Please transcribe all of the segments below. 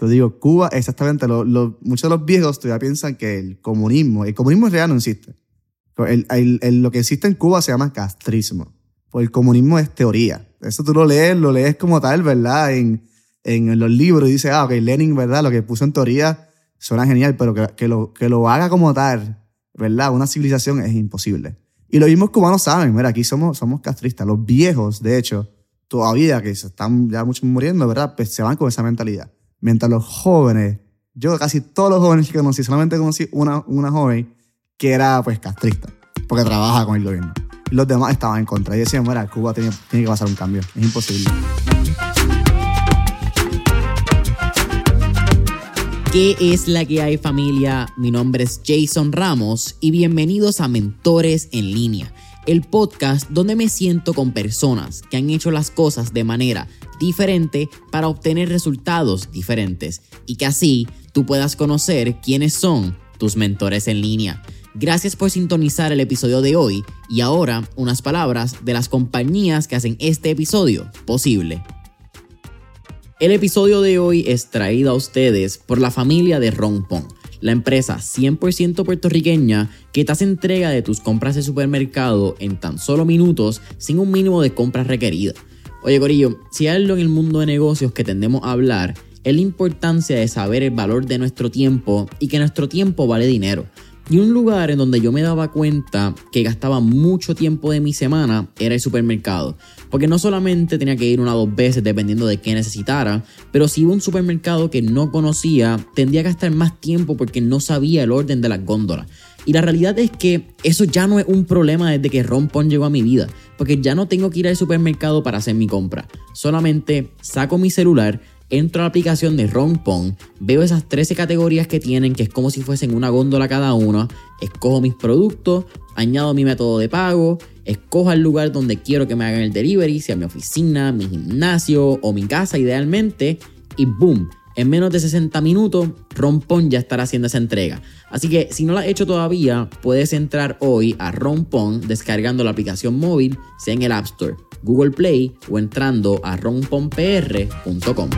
Te digo, Cuba, exactamente, lo- lo- muchos de los viejos todavía piensan que el comunismo, el comunismo en realidad no existe. El- el- el- lo que existe en Cuba se llama castrismo. Pues el comunismo es teoría. Eso tú lo lees, lo lees como tal, ¿verdad? En, en los libros y dices, ah, ok, Lenin, ¿verdad? Lo que puso en teoría suena genial, pero que, que lo, que lo haga como tal, ¿verdad? Una civilización es imposible. Y los mismos cubanos saben, mira, aquí somos, somos castristas. Los viejos, de hecho, todavía que se están ya muchos muriendo, ¿verdad? Pues se van con esa mentalidad. Mientras los jóvenes, yo casi todos los jóvenes que conocí, solamente conocí una, una joven que era pues castrista, porque trabaja con el gobierno. Y los demás estaban en contra. Y decían, mira, Cuba tiene, tiene que pasar un cambio. Es imposible. ¿Qué es la que hay familia? Mi nombre es Jason Ramos y bienvenidos a Mentores en línea, el podcast donde me siento con personas que han hecho las cosas de manera diferente para obtener resultados diferentes y que así tú puedas conocer quiénes son tus mentores en línea. Gracias por sintonizar el episodio de hoy y ahora unas palabras de las compañías que hacen este episodio posible. El episodio de hoy es traído a ustedes por la familia de Rompon, la empresa 100% puertorriqueña que te hace entrega de tus compras de supermercado en tan solo minutos sin un mínimo de compras requeridas. Oye Corillo, si hay algo en el mundo de negocios que tendemos a hablar, es la importancia de saber el valor de nuestro tiempo y que nuestro tiempo vale dinero. Y un lugar en donde yo me daba cuenta que gastaba mucho tiempo de mi semana era el supermercado. Porque no solamente tenía que ir una o dos veces dependiendo de qué necesitara, pero si iba a un supermercado que no conocía, tendría que gastar más tiempo porque no sabía el orden de las góndolas. Y la realidad es que eso ya no es un problema desde que Rompon llegó a mi vida, porque ya no tengo que ir al supermercado para hacer mi compra. Solamente saco mi celular, entro a la aplicación de Rompon, veo esas 13 categorías que tienen, que es como si fuesen una góndola cada una, escojo mis productos, añado mi método de pago, escojo el lugar donde quiero que me hagan el delivery, sea mi oficina, mi gimnasio o mi casa idealmente, y boom, en menos de 60 minutos, Rompon ya estará haciendo esa entrega. Así que si no la has hecho todavía, puedes entrar hoy a Rompon descargando la aplicación móvil, sea en el App Store, Google Play o entrando a romponpr.com.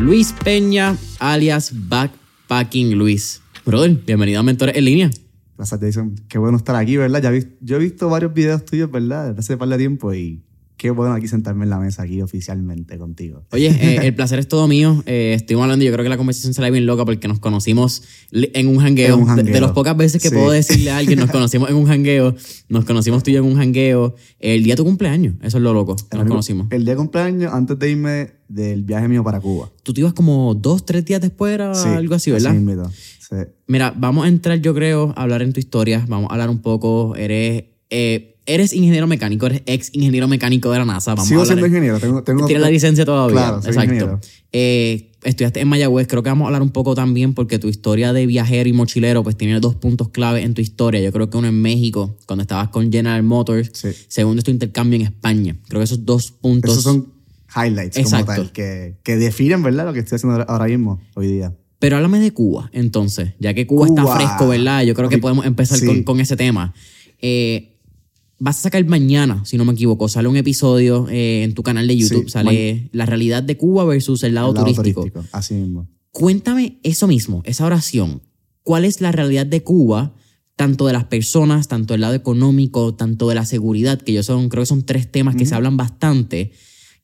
Luis Peña, alias Backpacking Luis. Brother, bienvenido a Mentores en línea. Gracias, Jason. Qué bueno estar aquí, ¿verdad? Ya yo he visto varios videos tuyos, ¿verdad? Hace par de tiempo y qué bueno aquí sentarme en la mesa aquí oficialmente contigo. Oye, eh, el placer es todo mío. Eh, estuvimos hablando, yo creo que la conversación será bien loca porque nos conocimos en un jangueo. En un De, jangueo. de las pocas veces que Sí. puedo decirle a alguien, nos conocimos en un jangueo. Nos conocimos tú y yo en un jangueo. El día de tu cumpleaños, eso es lo loco. que Nos conocimos. El día de cumpleaños, antes de irme del viaje mío para Cuba. Tú te ibas como dos, tres días después, era Sí, algo así, ¿verdad? mismito. Sí. Mira, vamos a entrar, yo creo, a hablar en tu historia. Vamos a hablar un poco. Eres, eh, eres ingeniero mecánico, eres ex ingeniero mecánico de la NASA. Vamos Sigo a hablar siendo ingeniero. Tengo, tengo Tienes la licencia todavía. Claro, soy Exacto. ingeniero. Eh, estudiaste en Mayagüez. Creo que vamos a hablar un poco también porque tu historia de viajero y mochilero pues tiene dos puntos clave en tu historia. Yo creo que uno en México, cuando estabas con General Motors. Sí. Segundo es tu intercambio en España. Creo que esos dos puntos... Esos son highlights Exacto. como tal, que, que definen, ¿verdad? Lo que estoy haciendo ahora mismo, hoy día. Pero háblame de Cuba, entonces, ya que Cuba, Cuba. está fresco, ¿verdad? Yo creo que podemos empezar sí. con, con ese tema. Eh, vas a sacar mañana, si no me equivoco, sale un episodio eh, en tu canal de YouTube, Sí, sale la realidad de Cuba versus el lado, El lado turístico. Así mismo. Cuéntame eso mismo, esa oración. ¿Cuál es la realidad de Cuba, tanto de las personas, tanto del lado económico, tanto de la seguridad, que yo son, creo que son tres temas que se hablan bastante?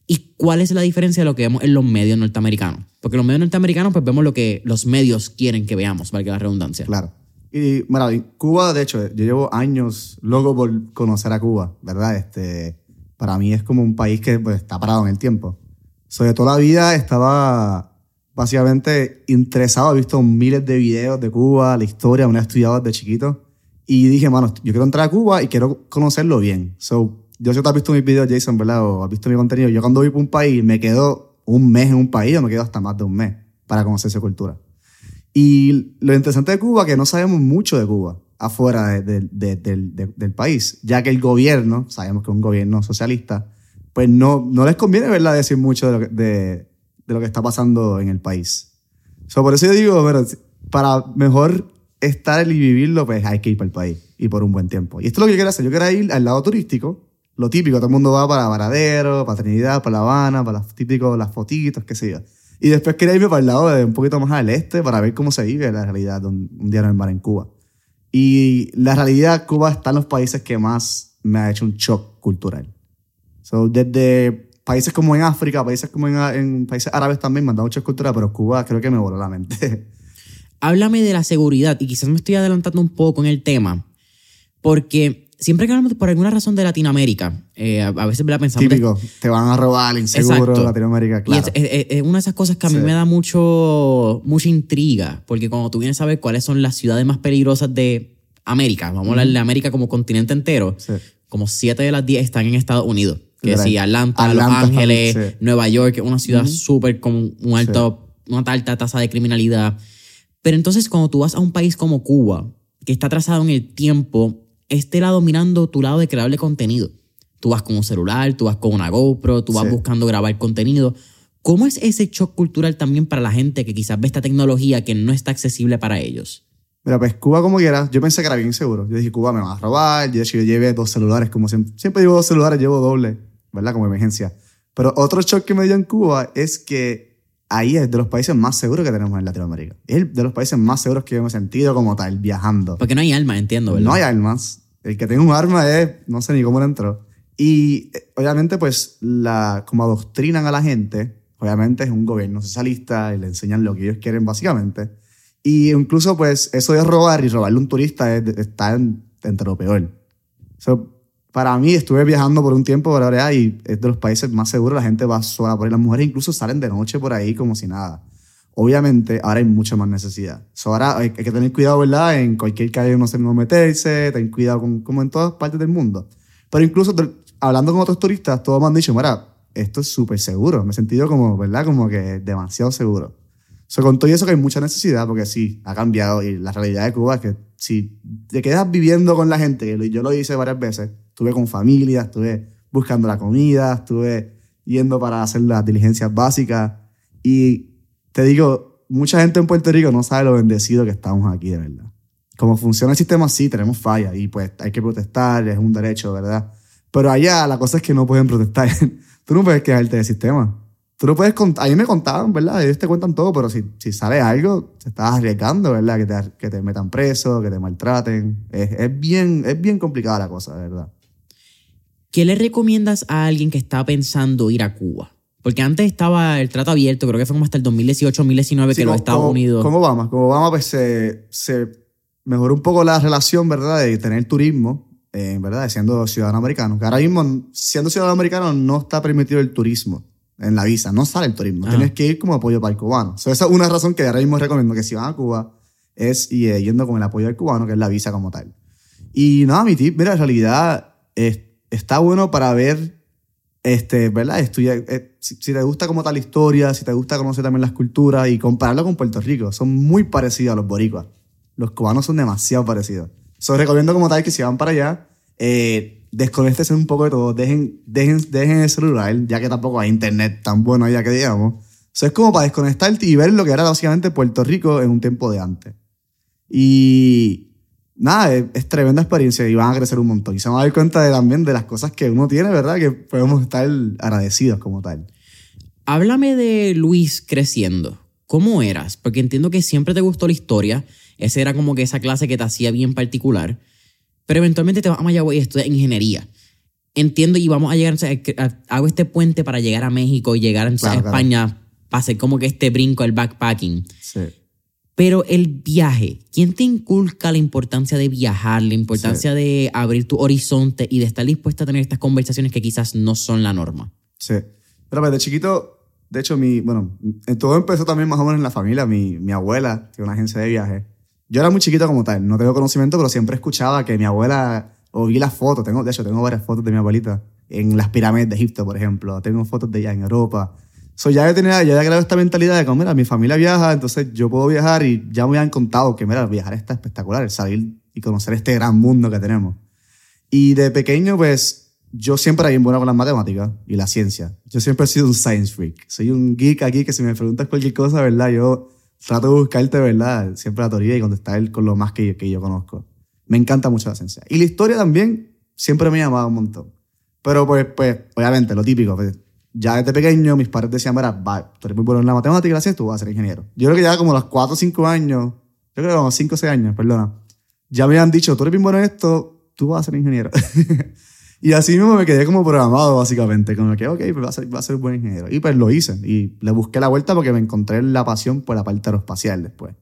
¿Y cuál es la diferencia de lo que vemos en los medios norteamericanos? Porque los medios norteamericanos, pues vemos lo que los medios quieren que veamos, valga la redundancia. Claro. Y mira, Cuba, de hecho, yo llevo años loco por conocer a Cuba, ¿verdad? Este, para mí es como un país que pues, está parado en el tiempo. Sobre toda la vida estaba básicamente interesado, he visto miles de videos de Cuba, la historia, me he estudiado desde chiquito. Y dije, mano, yo quiero entrar a Cuba y quiero conocerlo bien. So, yo sé que has visto mis videos, Jason, ¿verdad? O has visto mi contenido. Yo cuando voy por un país me quedo un mes en un país o me quedo hasta más de un mes para conocer su cultura. Y lo interesante de Cuba es que no sabemos mucho de Cuba afuera de- de- de- del- de- del país, ya que el gobierno, sabemos que es un gobierno socialista, pues no, no les conviene ¿verdad? decir mucho de lo, que, de, lo que está pasando en el país. So, por eso yo digo, pero para mejor estar y vivirlo, pues hay que ir para el país y por un buen tiempo. Y esto es lo que yo quiero hacer. Yo quiero ir al lado turístico, lo típico, todo el mundo va para Varadero, para Trinidad, para La Habana, para las típicos, las fotitos, qué sé yo. Y después quería irme para el lado de un poquito más al este para ver cómo se vive la realidad de un, un día en en Cuba. Y la realidad, Cuba está en los países que más me ha hecho un shock cultural. So, desde países como en África, países como en, en países árabes también me han dado un shock cultural, pero Cuba creo que me voló la mente. Háblame de la seguridad, y quizás me estoy adelantando un poco en el tema, porque siempre que hablamos por alguna razón de Latinoamérica, eh, a veces la pensamos. Típico, te van a robar, inseguro, Exacto. Latinoamérica, claro. Y es, es- es una de esas cosas que a mí Sí. me da mucho, mucha intriga, porque cuando tú vienes a ver cuáles son las ciudades más peligrosas de América, vamos a hablar de América como continente entero, Sí. como siete de las 10 están en Estados Unidos. Que Literal. sí, Atlanta, Atlanta Los Ángeles, también. Nueva York, que es una ciudad súper con un alto, una alta tasa de criminalidad. Pero entonces cuando tú vas a un país como Cuba, que está trazado en el tiempo, este lado mirando tu lado de creable contenido. Tú vas con un celular, tú vas con una GoPro, tú vas Sí. buscando grabar contenido. ¿Cómo es ese shock cultural también para la gente que quizás ve esta tecnología que no está accesible para ellos? Mira, pues Cuba como quiera, yo pensé que era bien seguro. Yo dije, Cuba me va a robar. Hecho, yo llevé dos celulares, como siempre. Siempre llevo dos celulares, llevo doble, ¿verdad? Como emergencia. Pero otro shock que me dio en Cuba es que ahí es de los países más seguros que tenemos en Latinoamérica. Es de los países más seguros que yo me he sentido como tal, viajando. Porque no hay alma, entiendo, ¿verdad? No hay armas. El que tenga un arma es, no sé ni cómo le entró. Y eh, obviamente, pues, la, como adoctrinan a la gente, obviamente es un gobierno socialista y le enseñan lo que ellos quieren, básicamente. Y incluso, pues, eso de robar y robarle a un turista es- está en- entre lo peor. So, para mí, estuve viajando por un tiempo por ahora y es de los países más seguros. La gente va sola por ahí. Las mujeres incluso salen de noche por ahí como si nada. Obviamente, ahora hay mucha más necesidad. So, ahora hay, que tener cuidado, ¿verdad? En cualquier calle no se no meterse, ten cuidado con, como en todas partes del mundo. Pero incluso hablando con otros turistas, todos me han dicho, mira, esto es súper seguro. Me he sentido como, ¿verdad? Como que demasiado seguro. So, con todo eso que hay mucha necesidad, porque sí, ha cambiado y la realidad de Cuba es que si te quedas viviendo con la gente, que yo lo hice varias veces, estuve con familia, estuve buscando la comida, estuve yendo para hacer las diligencias básicas y te digo, mucha gente en Puerto Rico no sabe lo bendecido que estamos aquí, de verdad. Como funciona el sistema, sí, tenemos fallas y pues hay que protestar, es un derecho, ¿verdad? Pero allá la cosa es que no pueden protestar. Tú no puedes quejarte del sistema. Tú no puedes contar. A mí me contaban, ¿verdad? Ellos te cuentan todo, pero si, si sale algo, te estás arriesgando, ¿verdad? Que te, que te metan preso, que te maltraten. Es, es, bien, es bien complicada la cosa, verdad. ¿Qué le recomiendas a alguien que está pensando ir a Cuba? Porque antes estaba el trato abierto, creo que fue como hasta el 2018, 2019 Sí, que los como- Estados como- Unidos... Con Obama. Con Obama, pues se, se mejoró un poco la relación, ¿verdad? De tener turismo, eh, ¿verdad? Siendo ciudadano americano. Que ahora mismo, siendo ciudadano americano, no está permitido el turismo en la visa. No sale el turismo. Ah. Tienes que ir como apoyo para el cubano. So, esa es una razón que ahora mismo recomiendo que si van a Cuba es y, eh, yendo con el apoyo del cubano, que es la visa como tal. Y nada, mi tip, mira, en realidad es- está bueno para ver, este, ¿verdad? Eh, si, te gusta como tal historia, si te gusta conocer también las culturas y compararlo con Puerto Rico. Son muy parecidos a los boricuas. Los cubanos son demasiado parecidos. So, recomiendo como tal que si van para allá, eh, desconéctense un poco de todo, dejen, dejen, dejen el celular, ya que tampoco hay internet tan bueno allá que digamos. So, es como para desconectarte y ver lo que era básicamente Puerto Rico en un tiempo de antes. Y nada, es, es tremenda experiencia y van a crecer un montón. Y se van a dar cuenta de, también de las cosas que uno tiene, ¿verdad? Que podemos estar agradecidos como tal. Háblame de Luis creciendo. ¿Cómo eras? Porque entiendo que siempre te gustó la historia. Esa era como que esa clase que te hacía bien particular. Pero eventualmente te vas a Mayagüez y estudias ingeniería. Entiendo y vamos a llegar, o sea, a- hago este puente para llegar a México y llegar a Claro, claro. España para hacer como que este brinco, el backpacking. Sí. Pero el viaje, ¿quién te inculca la importancia de viajar, la importancia de abrir tu horizonte y de estar dispuesta a tener estas conversaciones que quizás no son la norma? Sí. Pero de chiquito, de hecho, mi, bueno, en todo empezó también más o menos en la familia. Mi, mi abuela tiene una agencia de viaje. Yo era muy chiquito como tal, no tengo conocimiento, pero siempre escuchaba que mi abuela, o vi las fotos, tengo, de hecho, tengo varias fotos de mi abuelita en las pirámides de Egipto, por ejemplo. Tengo fotos de ella en Europa. So, ya yo tenía, ya había esta mentalidad de que, mira, mi familia viaja, entonces yo puedo viajar y ya me habían contado que, mira, viajar está espectacular, el salir y conocer este gran mundo que tenemos. Y de pequeño, pues, yo siempre era bien bueno con las matemáticas y la ciencia. Yo siempre he sido un science freak. Soy un geek aquí que si me preguntas cualquier cosa, ¿verdad? Yo trato de buscarte, ¿verdad? Siempre la teoría y contestar con lo más que yo, que yo conozco. Me encanta mucho la ciencia. Y la historia también siempre me llamaba un montón. Pero pues, pues, obviamente, lo típico. pues, ya desde pequeño mis padres decían, mira, va, tú eres muy bueno en la matemática, así tú vas a ser ingeniero. Yo creo que ya como los 4 o 5 años, yo creo que como 5 o 6 años, perdona, ya me habían dicho, tú eres bien bueno en esto, tú vas a ser ingeniero. y así mismo me quedé como programado, básicamente. Como que, ok, pues va a ser, a ser un buen ingeniero. Y pues lo hice. Y le busqué la vuelta porque me encontré la pasión por la parte aeroespacial después.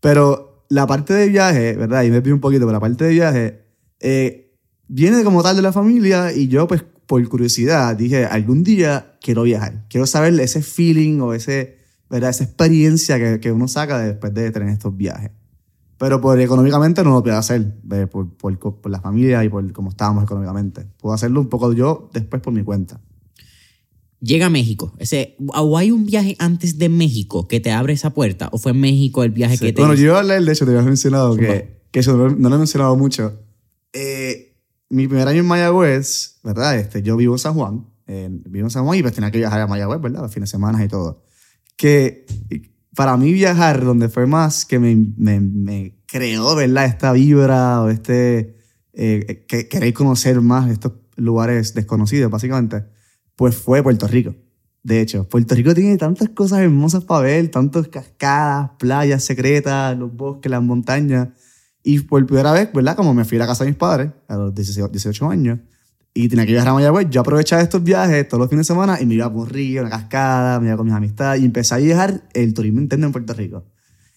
Pero la parte de viaje, ¿verdad? Y me pido un poquito, pero la parte de viaje eh, viene como tal de la familia y yo, pues, por curiosidad, dije, algún día quiero viajar. Quiero saber ese feeling o ese, ¿verdad? esa experiencia que, que uno saca después de tener estos viajes. Pero por económicamente no lo puedo hacer, por, por, por la familia y por cómo estábamos económicamente. Puedo hacerlo un poco yo después por mi cuenta. Llega a México. Ese, ¿O hay un viaje antes de México que te abre esa puerta? ¿O fue México el viaje Sí. que te Bueno, hizo? yo iba a hablar, de hecho, te había mencionado Zumba. que, que eso no, no lo he mencionado mucho. Eh, mi primer año en Mayagüez, ¿verdad? Este, yo vivo en San Juan. eh, vivo en San Juan y pues tenía que viajar a Mayagüez, ¿verdad? Los fines de semana y todo. Que para mí viajar, donde fue más que me, me, me creó, ¿verdad? Esta vibra o este... Eh, que queréis conocer más estos lugares desconocidos, básicamente, pues fue Puerto Rico. De hecho, Puerto Rico tiene tantas cosas hermosas para ver, tantas cascadas, playas secretas, los bosques, las montañas. Y por primera vez, ¿verdad? Como me fui a la casa de mis padres a los 18, 18 años y tenía que viajar a Mayagüez, yo aprovechaba estos viajes todos los fines de semana y me iba por un río, una cascada, me iba con mis amistades y empecé a viajar el turismo interno en Puerto Rico.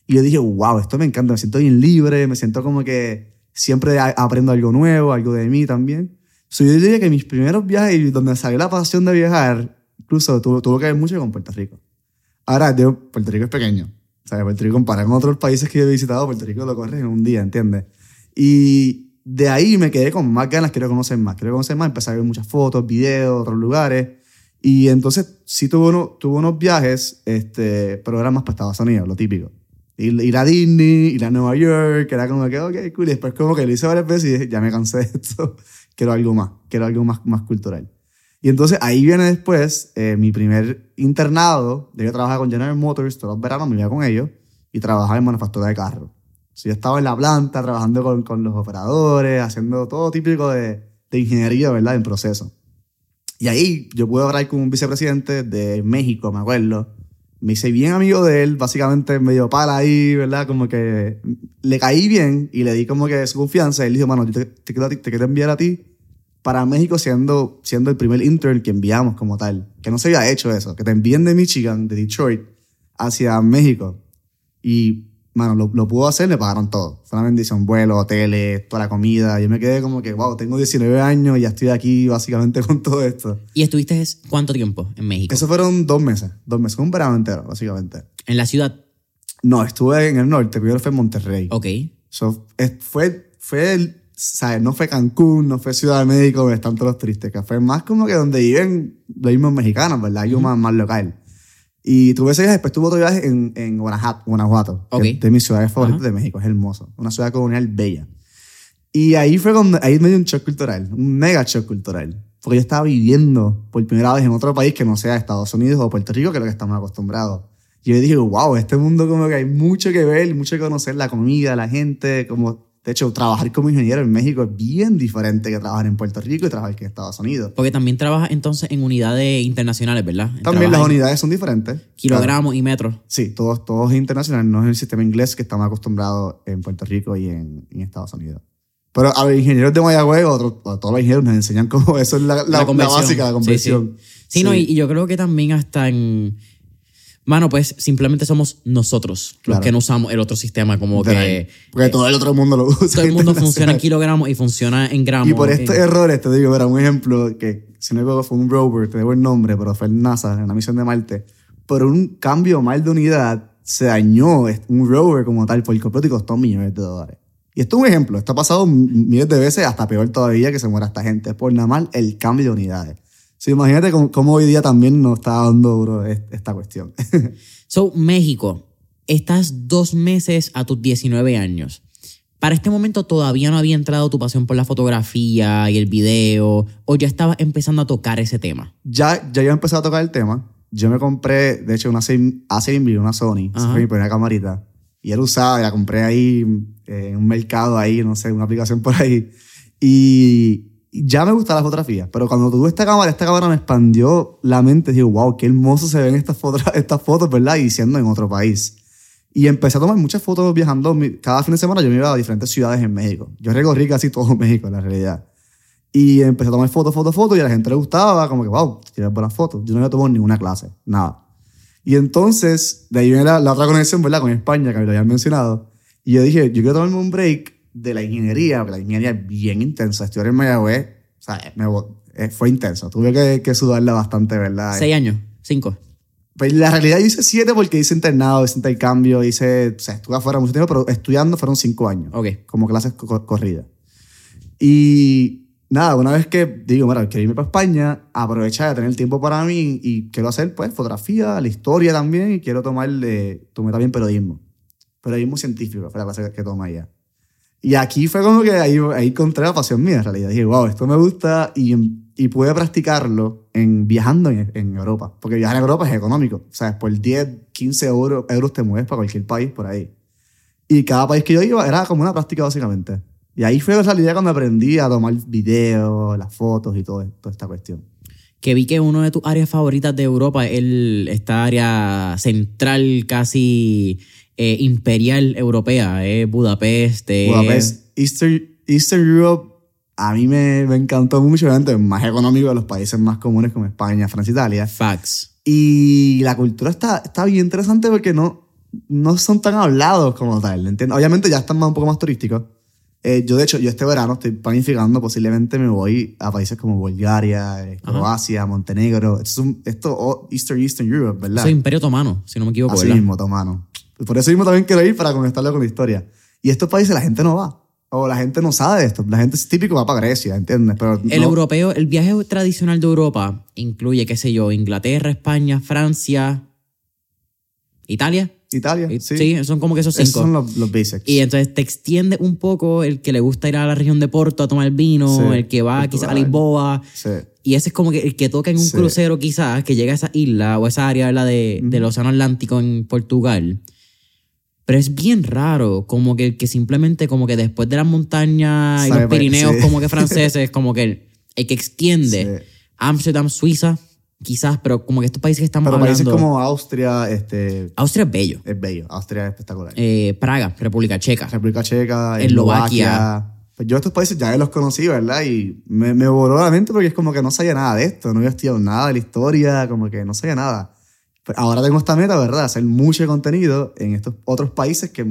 Y yo dije, wow, esto me encanta, me siento bien libre, me siento como que siempre aprendo algo nuevo, algo de mí también. So, yo diría que mis primeros viajes y donde salió la pasión de viajar, incluso tuvo, tuvo que ver mucho con Puerto Rico. Ahora, digo, Puerto Rico es pequeño. O sea, Puerto Rico comparado con otros países que yo he visitado, Puerto Rico lo corres en un día, ¿entiendes? Y de ahí me quedé con más ganas, quiero conocer más, quiero conocer más, empecé a ver muchas fotos, videos, otros lugares. Y entonces sí tuve, uno, tuve unos viajes, este, pero eran más para Estados Unidos, lo típico. Ir, ir a Disney, ir a Nueva York, era como que, ok, cool. Y después como que lo hice varias veces y dije, ya me cansé de esto, quiero algo más, quiero algo más, más cultural. Y entonces ahí viene después eh, mi primer internado. Yo trabajaba con General Motors todos los veranos, me iba con ellos y trabajaba en manufactura de carros. Yo estaba en la planta trabajando con, con los operadores, haciendo todo típico de, de ingeniería, ¿verdad? En proceso. Y ahí yo pude hablar con un vicepresidente de México, me acuerdo. Me hice bien amigo de él, básicamente medio pala ahí, ¿verdad? Como que le caí bien y le di como que su confianza. Y él dijo, mano, te, te te quiero enviar a ti para México siendo, siendo el primer intern que enviamos como tal. Que no se había hecho eso. Que te envíen de Michigan, de Detroit, hacia México. Y, mano, lo, lo pudo hacer, le pagaron todo. Fue una bendición, vuelo, hoteles, toda la comida. Yo me quedé como que, wow, tengo 19 años y ya estoy aquí básicamente con todo esto. ¿Y estuviste es- cuánto tiempo en México? Eso fueron dos meses. Dos meses, un verano entero, básicamente. En la ciudad. No, estuve en el norte, primero fue en Monterrey. Ok. So, fue, fue el, ¿sabes? No fue Cancún, no fue Ciudad de México, donde están todos los tristes, que fue más como que donde viven los mismos mexicanos, ¿verdad? Algo más, más local. Y tuve ese viaje, después tuve otro viaje en, en Guanajuato, Guanajuato que Ok. es de mis ciudades favoritas Ajá. de México, es hermoso. Una ciudad colonial bella. Y ahí fue cuando, ahí me dio un shock cultural, un mega shock cultural. Porque yo estaba viviendo por primera vez en otro país que no sea Estados Unidos o Puerto Rico, que es lo que estamos acostumbrados. Y yo dije, wow, este mundo como que hay mucho que ver, mucho que conocer, la comida, la gente, como... De hecho, trabajar como ingeniero en México es bien diferente que trabajar en Puerto Rico y trabajar en Estados Unidos. Porque también trabajas entonces en unidades internacionales, ¿verdad? También las unidades son diferentes. Claro. Kilogramos y metros. Sí, todos, todos internacionales, no es el sistema inglés que estamos acostumbrados en Puerto Rico y en, en Estados Unidos. Pero a los ingenieros de Mayagüez, otros, a todos los ingenieros nos enseñan cómo eso es la, la, la conversión. básica, la Sí, conversión. Sí, no, y, y yo creo que también hasta en... Mano, pues simplemente somos nosotros Claro. los que no usamos el otro sistema, como que. Porque todo el otro mundo lo usa. todo el mundo funciona en kilogramos y funciona en gramos. Y por estos en- errores, te digo, era un ejemplo que, si no me equivoco, fue un rover, te debo el nombre, pero fue el NASA, en la misión de Marte. Por un cambio mal de unidad, se dañó un rover como tal por completo y costó millones de dólares. Y esto es un ejemplo, esto ha pasado miles de veces, hasta peor todavía que se muera esta gente, por nada mal el cambio de unidades. Sí, imagínate cómo, cómo hoy día también nos está dando duro est- esta cuestión. So, México, estás dos meses a tus 19 años. Para este momento todavía no había entrado tu pasión por la fotografía y el video, o ya estabas empezando a tocar ese tema. ya, ya yo empecé a tocar el tema. Yo me compré, de hecho, una A6 una Sony. Esa fue mi primera camarita. Y era usada, la compré ahí eh, en un mercado ahí, no sé, una aplicación por ahí. Y, ya me gusta la fotografía, pero cuando tuve esta cámara, esta cámara me expandió la mente. Digo, wow, qué hermoso se ven estas fotos, estas fotos, ¿verdad? Y siendo en otro país. Y empecé a tomar muchas fotos viajando. Cada fin de semana yo me iba a diferentes ciudades en México. Yo recorrí casi todo México, en la realidad. Y empecé a tomar fotos, fotos, fotos, y a la gente le gustaba, como que, wow, tienes buenas fotos. Yo no había tomado ninguna clase, nada. Y entonces, de ahí viene la, la otra conexión, ¿verdad? Con España, que me lo habían mencionado. Y yo dije, yo quiero tomarme un break de la ingeniería, porque la ingeniería es bien intensa. Estudiar en Mayagüez, o sea, me bo- eh, fue intenso. Tuve que, que sudarla bastante, ¿verdad? Seis años, cinco. Pues la realidad yo hice siete porque hice internado, hice intercambio, hice, o sea, estuve afuera mucho tiempo, pero estudiando fueron cinco años. Ok. Como clases co- co- corridas. Y nada, una vez que digo, mira, quiero irme para España, aprovechar de tener tiempo para mí y quiero hacer, pues, fotografía, la historia también, y quiero tomar, eh, tomé también periodismo. Periodismo científico fue la clase que tomé allá. Y aquí fue como que ahí, ahí encontré la pasión mía, en realidad. Dije, wow, esto me gusta y, y pude practicarlo en, viajando en, en Europa. Porque viajar en Europa es económico. O sea, por 10, 15 euros, euros te mueves para cualquier país por ahí. Y cada país que yo iba era como una práctica, básicamente. Y ahí fue en realidad cuando aprendí a tomar videos, las fotos y todo, toda esta cuestión. Que vi que uno de tus áreas favoritas de Europa es esta área central, casi eh, imperial europea, es Budapest. eh, Budapest, Eastern, Eastern Europe, a mí me, me encantó mucho, obviamente, es más económico de los países más comunes como España, Francia, Italia. Facts. Y la cultura está, está bien interesante porque no, no son tan hablados como tal, ¿entiendes? Obviamente ya están más, un poco más turísticos. Eh, yo, de hecho, yo este verano estoy planificando, posiblemente me voy a países como Bulgaria, eh, Croacia, Montenegro. Esto, es un- esto oh, Eastern, Eastern Europe, ¿verdad? Eso es Imperio Otomano, si no me equivoco, Así ¿verdad? mismo, tomano. Por eso mismo también quiero ir para conectarlo con la historia. Y estos países la gente no va. O la gente no sabe de esto. La gente es típico va para Grecia, ¿entiendes? Pero El no- europeo, el viaje tradicional de Europa incluye, qué sé yo, Inglaterra, España, Francia, Italia. Italia, sí. Sí, son como que esos Esos cinco. son los, los basics. Y entonces te extiende un poco el que le gusta ir a la región de Porto a tomar vino, Sí, el que va quizás a Lisboa. Sí. Y ese es como que el que toca en un crucero quizás, que llega a esa isla o esa área ¿verdad? de, del Océano Atlántico en Portugal. Pero es bien raro, como que que simplemente como que después de las montañas y Sabe los Pirineos sí. como que franceses, como que el, el que extiende Sí. Amsterdam, Suiza, quizás, pero como que estos países que estamos Pero hablando... países como Austria, este, Austria es bello. es bello. Austria es espectacular. Eh, Praga, República Checa. República Checa, Eslovaquia. Eslovaquia. Pues yo estos países ya los conocí, ¿verdad? Y me, me voló la mente porque es como que no sabía nada de esto, no había estudiado nada de la historia, como que no sabía nada. Pues ahora tengo esta meta, ¿verdad? Hacer mucho contenido en estos otros países que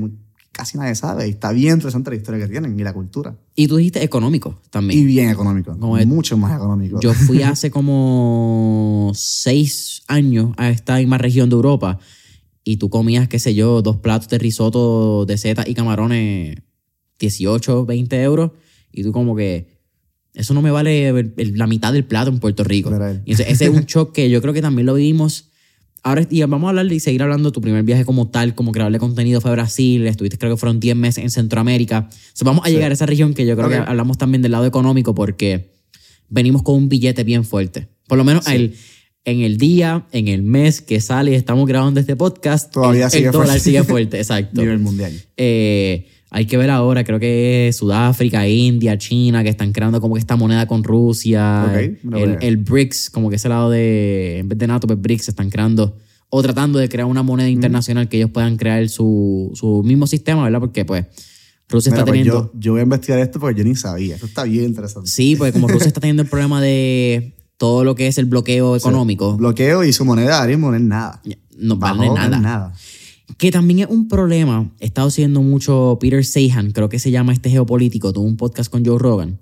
casi nadie sabe. Y está bien interesante la historia que tienen y la cultura. Y tú dijiste económico también. Y bien económico. Como es- mucho más económico. Yo fui hace como seis años a esta misma región de Europa y tú comías, qué sé yo, dos platos de risotto de setas y camarones 18, 20 euros y tú como que eso no me vale el- el- la mitad del plato en Puerto Rico. Y ese, ese es un shock que yo creo que también lo vivimos. Ahora y vamos a hablar y seguir hablando de tu primer viaje como tal, como creador de contenido fue a Brasil, estuviste creo que fueron 10 meses en Centroamérica. So, vamos a llegar a esa región que yo creo que hablamos también del lado económico porque venimos con un billete bien fuerte. Por lo menos el, en el día, en el mes que sale y estamos grabando este podcast, Todavía el, sigue el dólar fuerte. sigue fuerte, exacto. Nivel mundial. Eh, hay que ver ahora, creo que Sudáfrica, India, China, que están creando como que esta moneda con Rusia. Ok, me lo el, el BRICS, como que ese lado de, en vez de NATO, pues BRICS están creando o tratando de crear una moneda internacional que ellos puedan crear su, su mismo sistema, ¿verdad? Porque pues Rusia Mira, está pues teniendo... yo, yo voy a investigar esto porque yo ni sabía. Esto está bien interesante. Sí, porque como Rusia está teniendo el problema de todo lo que es el bloqueo económico, Bloqueo y su moneda ahora mismo no es nada. no vale es nada. Que también es un problema. He estado siguiendo mucho Peter Sahan, creo que se llama este geopolítico, tuvo un podcast con Joe Rogan.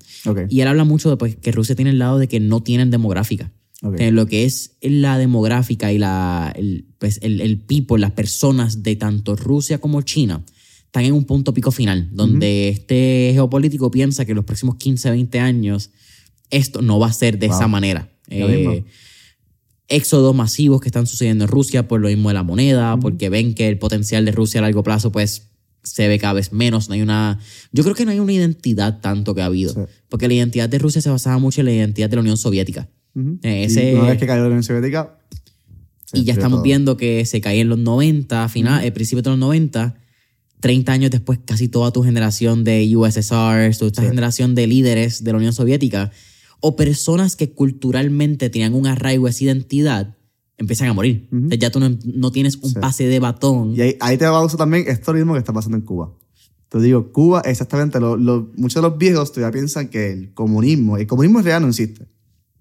Y él habla mucho de pues, que Rusia tiene el lado de que no tienen demográfica. Ok. Que lo que es la demográfica y la, el, pues, el, el people, las personas de tanto Rusia como China, están en un punto pico final, donde este geopolítico piensa que en los próximos 15, 20 años esto no va a ser de Wow. esa manera. Eh, mismo. Éxodos masivos que están sucediendo en Rusia por lo mismo de la moneda, porque ven que el potencial de Rusia a largo plazo pues se ve cada vez menos, no hay una yo creo que no hay una identidad tanto que ha habido, Sí. porque la identidad de Rusia se basaba mucho en la identidad de la Unión Soviética. Eh, Y ese- una vez que cayó la Unión Soviética. y ya estamos todo. viendo que se caía en los 90, a final, el principio de los 90, 30 años después casi toda tu generación de USSR, toda esta generación de líderes de la Unión Soviética o personas que culturalmente tenían un arraigo a esa identidad empiezan a morir. O sea, ya tú no, no tienes un Sí. pase de batón. Y ahí, ahí te va a usar también esto mismo que está pasando en Cuba. Te digo, Cuba, exactamente, lo- lo- muchos de los viejos todavía piensan que el comunismo, el comunismo en realidad no existe.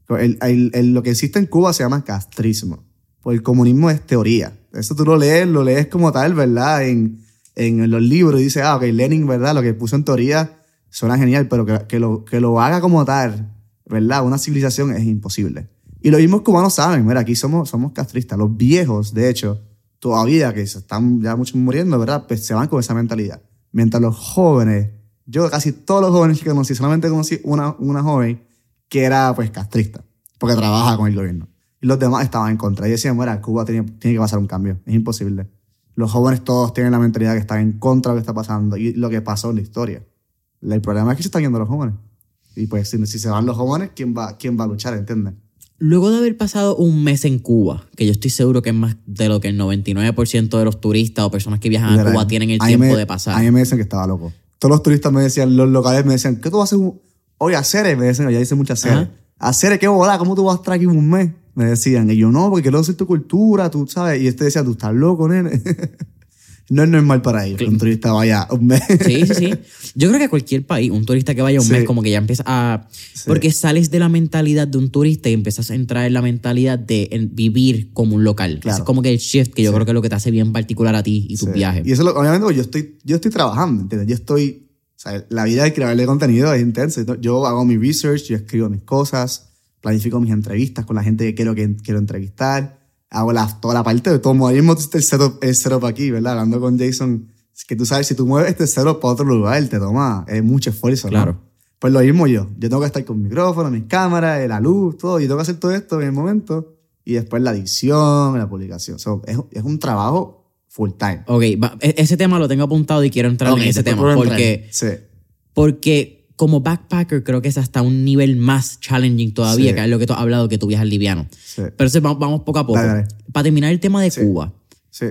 El- el- el- lo que existe en Cuba se llama castrismo. Pues el comunismo es teoría. Eso tú lo lees, lo lees como tal, ¿verdad? En, en los libros y dices, ah, ok, Lenin, ¿verdad? Lo que puso en teoría suena genial, pero que, que lo, que lo haga como tal, ¿verdad? Una civilización es imposible. Y los mismos cubanos saben, mira, aquí somos, somos castristas. Los viejos, de hecho, todavía que se están ya muchos muriendo, ¿verdad? Pues se van con esa mentalidad. Mientras los jóvenes, yo casi todos los jóvenes que conocí, solamente conocí una, una joven que era pues castrista, porque trabaja con el gobierno. Y los demás estaban en contra. Y decían, mira, Cuba tiene, tiene que pasar un cambio, es imposible. Los jóvenes todos tienen la mentalidad que están en contra de lo que está pasando y lo que pasó en la historia. El problema es que se están yendo los jóvenes. Y pues si, si se van los jóvenes, ¿quién va, quién va a luchar? ¿Entiendes? Luego de haber pasado un mes en Cuba, que yo estoy seguro que es más de lo que el 99% de los turistas o personas que viajan a. Cuba tienen el tiempo me- de pasar. A mí me dicen que estaba loco. Todos los turistas me decían, los locales me decían, ¿qué tú vas a hacer? Oye, hacer, me decían, ya dicen muchas. Ajá. Hacer, ¿qué bola? ¿Cómo tú vas a estar aquí un mes? Me decían. Y yo, no, porque quiero hacer tu cultura, tú sabes. Y este decía, tú estás loco, nene. no es normal para que un turista vaya un mes. Sí, sí, sí. Yo creo que cualquier país, un turista que vaya un Sí. mes, como que ya empieza a. Porque sales de la mentalidad de un turista y empiezas a entrar en la mentalidad de vivir como un local. Claro. Es como que el shift que yo creo que es lo que te hace bien particular a ti y tus Sí. viajes. Y eso, lo- obviamente, yo estoy, yo estoy trabajando, ¿entiendes? Yo estoy, o sea, la vida de crearle contenido es intensa. Yo hago mi research, yo escribo mis cosas, planifico mis entrevistas con la gente que quiero, que quiero entrevistar, hago la, toda la parte de todo. Ahí mismo el setup, el setup aquí, ¿verdad? Hablando con Jason, que tú sabes, si tú mueves este setup para otro lugar, te toma es mucho esfuerzo, ¿no? Claro. Pues lo mismo yo. Yo tengo que estar con micrófono, mis cámaras, la luz, todo. Yo tengo que hacer todo esto en el momento. Y después la edición, la publicación. So, es, es un trabajo full time. Ok, e- ese tema lo tengo apuntado y quiero entrar Ok, en ese tema. Porque, Sí. porque como backpacker creo que es hasta un nivel más challenging todavía, Sí. que es lo que tú has hablado, que tú viajas liviano. Sí. Pero vamos, vamos poco a poco. Dale, dale. Para terminar el tema de Sí. Cuba. Sí.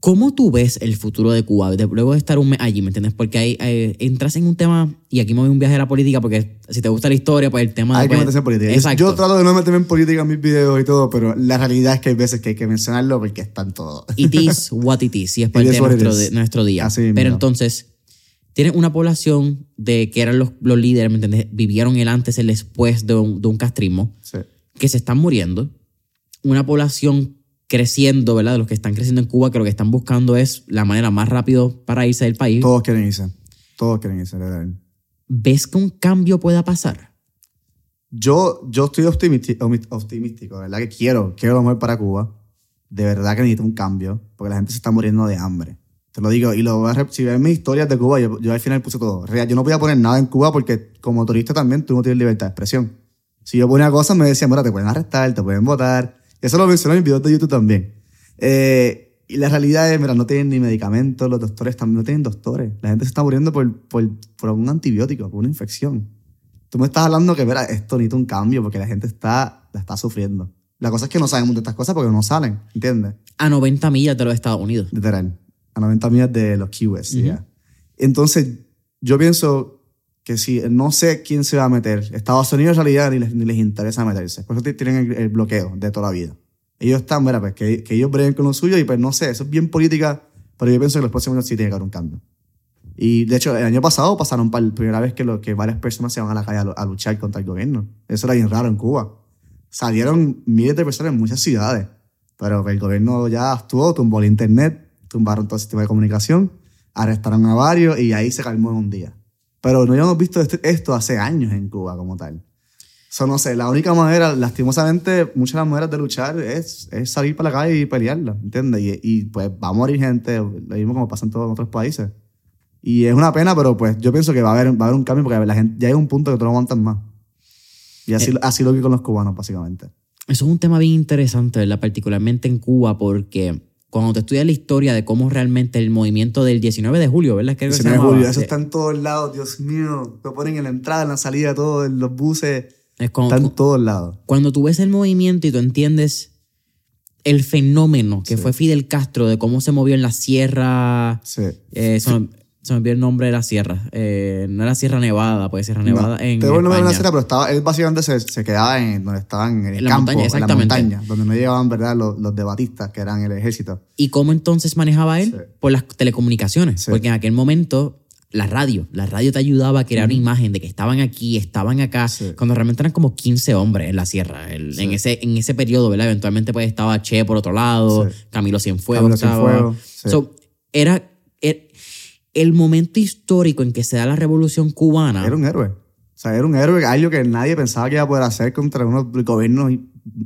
¿Cómo tú ves el futuro de Cuba luego de estar un mes allí, ¿me entiendes? Porque ahí eh, entras en un tema, y aquí me voy a un viaje a la política, porque si te gusta la historia, pues el tema Hay de... que pues, meterse en política. Exacto. Yo trato de no meterme en política en mis videos y todo, pero la realidad es que hay veces que hay que mencionarlo porque están todos. It is what it is, y es parte de nuestro, de nuestro día. Así mismo. Pero entonces, tienes una población de que eran los, los líderes, ¿me entiendes? Vivieron el antes el después de un, de un castrismo, Sí. que se están muriendo. Una población creciendo, ¿verdad? De los que están creciendo en Cuba, que lo que están buscando es la manera más rápido para irse del país. Todos quieren irse. Todos quieren irse. ¿Ves que un cambio pueda pasar? Yo, yo estoy optimístico, ¿verdad? Que quiero, quiero lo mejor para Cuba. De verdad que necesito un cambio, porque la gente se está muriendo de hambre. Te lo digo, y lo voy a rep- si ves mis historias de Cuba, yo, yo al final puse todo. Real, yo no podía poner nada en Cuba porque como turista también tú no tienes libertad de expresión. Si yo ponía cosas, me decían, mira, te pueden arrestar, te pueden votar. Eso lo mencioné en mis videos de YouTube también. Eh, y la realidad es, mira, no tienen ni medicamentos, los doctores también no tienen doctores. La gente se está muriendo por, por, por un antibiótico, por una infección. Tú me estás hablando que, mira, esto necesita un cambio porque la gente está, la está sufriendo. La cosa es que no sabemos de estas cosas porque no salen, ¿entiendes? A 90 millas de los Estados Unidos. Literal. A 90 millas de los Kiwis, ya. Entonces, yo pienso que si no sé quién se va a meter, Estados Unidos en realidad ni les, ni les interesa meterse. Por eso tienen el, el bloqueo de toda la vida. Ellos están, mira, pues que, que ellos breguen con lo suyo y pues no sé, eso es bien política, pero yo pienso que los próximos años sí tiene que haber un cambio. Y de hecho, el año pasado pasaron para la primera vez que, lo, que varias personas se van a la calle a, a luchar contra el gobierno. Eso era bien raro en Cuba. Salieron miles de personas en muchas ciudades, pero el gobierno ya actuó, tumbó el internet, tumbaron todo el sistema de comunicación, arrestaron a varios y ahí se calmó en un día. Pero no habíamos visto este- esto hace años en Cuba como tal. So, no sé, la única manera, lastimosamente, muchas de las maneras de luchar es, es salir para la calle y pelearla, ¿entiendes? Y, y, pues va a morir gente, lo mismo como pasa en todos otros países. Y es una pena, pero pues yo pienso que va a haber, va a haber un cambio porque la gente, ya hay un punto que no aguantas más. Y así, así lo vi con los cubanos, básicamente. Eso es un tema bien interesante, ¿verdad? Particularmente en Cuba, porque cuando te estudias la historia de cómo realmente el movimiento del 19 de julio, ¿verdad? Que se 19 de julio, eso está en todos lados, Dios mío. Lo ponen en la entrada, en la salida, todo, en los buses. es cuando, Está en todos lados. cuando tú ves el movimiento y tú entiendes el fenómeno que fue Fidel Castro, de cómo se movió en la sierra, Sí. eh, eso- se me olvidó el nombre de la sierra. Eh, no era Sierra Nevada, puede Sierra Nevada No, en tengo el nombre de la sierra, pero estaba, él básicamente se, se quedaba en donde estaban en el En la campo, montaña, en la montaña, donde no llegaban, ¿verdad? Los, los debatistas, que eran el ejército. ¿Y cómo entonces manejaba él? Sí. Por las telecomunicaciones. Sí. Porque en aquel momento la radio, la radio te ayudaba a crear una imagen de que estaban aquí, estaban acá, Sí. cuando realmente eran como 15 hombres en la sierra. El- en, ese, en ese periodo, ¿verdad? Eventualmente pues estaba Che por otro lado. Camilo Cienfuegos. Camilo estaba. Cienfuegos. So, era- el momento histórico en que se da la revolución cubana. Era un héroe. O sea, era un héroe, algo que nadie pensaba que iba a poder hacer contra unos gobiernos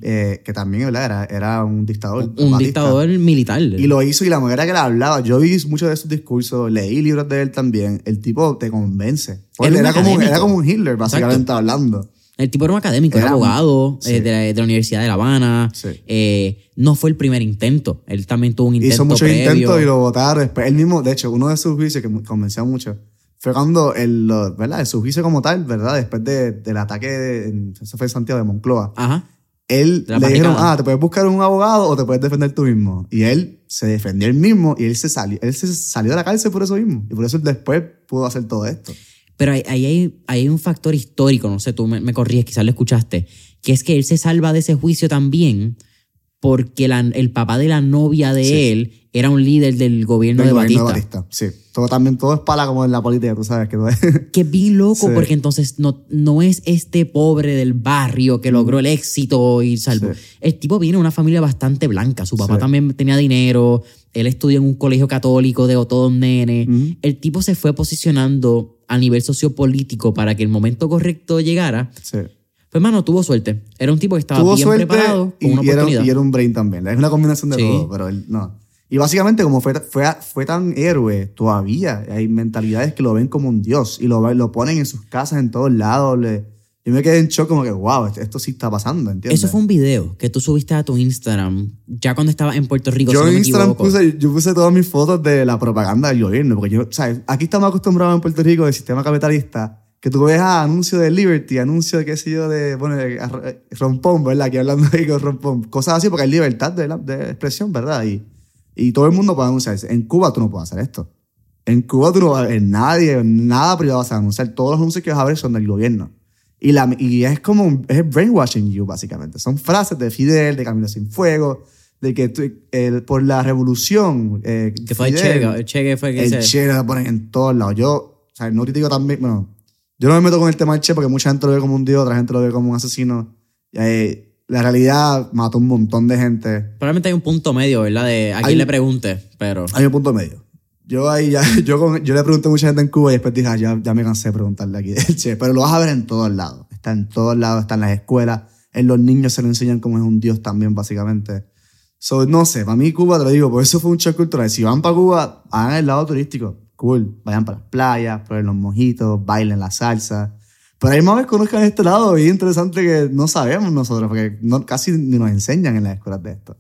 eh, que también, ¿verdad? Era, era un dictador. un dictador militar. Y lo hizo y la manera que le hablaba. Yo vi muchos de sus discursos, leí libros de él también. El tipo te convence. Él era, como, era como un Hitler, básicamente hablando. El tipo era un académico, era, Era abogado sí. eh, de, la, de la Universidad de La Habana. Sí. Eh, no fue el primer intento. Él también tuvo un intento Hizo muchos previo. intentos y lo votaron. Después, él mismo, de hecho, uno de sus juicios que me convenció mucho fue cuando, el, ¿verdad? Su juicio como tal, ¿verdad? Después de- del ataque, de, eso fue en Santiago de Moncloa. Ajá. Él le dijeron, barricada. ah, te puedes buscar un abogado o te puedes defender tú mismo. Y él se defendió él mismo y él se salió, él se salió de la cárcel por eso mismo. Y por eso después pudo hacer todo esto. Pero ahí, hay, ahí hay un factor histórico, no sé, tú me, me corrías, quizás lo escuchaste, que es que él se salva de ese juicio también porque la- el papá de la novia de Sí. él era un líder del gobierno Del de gobierno Batista. de Batista. Sí. Todo también, todo es pala como en la política, tú sabes que todo es. Que es bien loco Sí. porque entonces no, no es este pobre del barrio que logró el éxito y. Mm. Sí. El tipo viene de una familia bastante blanca. Su papá también tenía dinero. Él estudió en un colegio católico de todos nene. Ujú. El tipo se fue posicionando a nivel sociopolítico para que el momento correcto llegara. sí. Pues, mano, tuvo suerte. Era un tipo que estaba Tuvo bien suerte preparado, con y, una era, oportunidad. y era un brain también. Es una combinación de Sí. todo, pero él no. Y básicamente, como fue, fue, fue tan héroe, todavía hay mentalidades que lo ven como un dios y lo, lo ponen en sus casas en todos lados. Le, yo me quedé en shock, como que, wow, esto, esto sí está pasando, ¿entiendes? Eso fue un video que tú subiste a tu Instagram ya cuando estabas en Puerto Rico, Yo si no en Instagram puse, yo puse todas mis fotos de la propaganda del gobierno, porque yo, ¿sabes? Aquí estamos acostumbrados en Puerto Rico del sistema capitalista, que tú ves ah, anuncio de Liberty, anuncio de qué sé yo, de, bueno, de eh, rompón, ¿verdad? Aquí hablando con rompón. Cosas así, porque hay libertad de, la- de expresión, ¿verdad? Y, y todo el mundo puede anunciarse. En Cuba tú no puedes hacer esto. En Cuba tú no vas a ver nadie, nada privado vas a anunciar. Todos los anuncios que vas a ver son del gobierno. Y, la, y es como, es brainwashing you, básicamente. Son frases de Fidel, de Camilo Sin Fuego, de que tú- el- por la revolución. eh, Que fue el Fidel, Che, el Che que fue que el dice- Che lo ponen en todos lados. Yo, o sea, no critico también, bueno, yo no me meto con el tema del Che porque mucha gente lo ve como un dios, otra gente lo ve como un asesino. La realidad mató un montón de gente. Probablemente hay un punto medio, ¿verdad? De a Hay- le pregunte, pero... Hay un punto medio. Yo ahí ya, yo, con- yo le pregunté a mucha gente en Cuba y después dije, ah, ya, ya me cansé de preguntarle aquí. Pero lo vas a ver en todos lados. Está en todos lados, está en las escuelas. En los niños se le enseñan cómo es un dios también, básicamente. So, no sé, para mí Cuba, te lo digo, por eso fue un shock cultural. Si van para Cuba, hagan el lado turístico. Cool. Vayan para las playas, prueben los mojitos, bailen la salsa. Pero ahí más vez conozcan este lado bien interesante que no sabemos nosotros, porque casi ni nos enseñan en las escuelas de esto.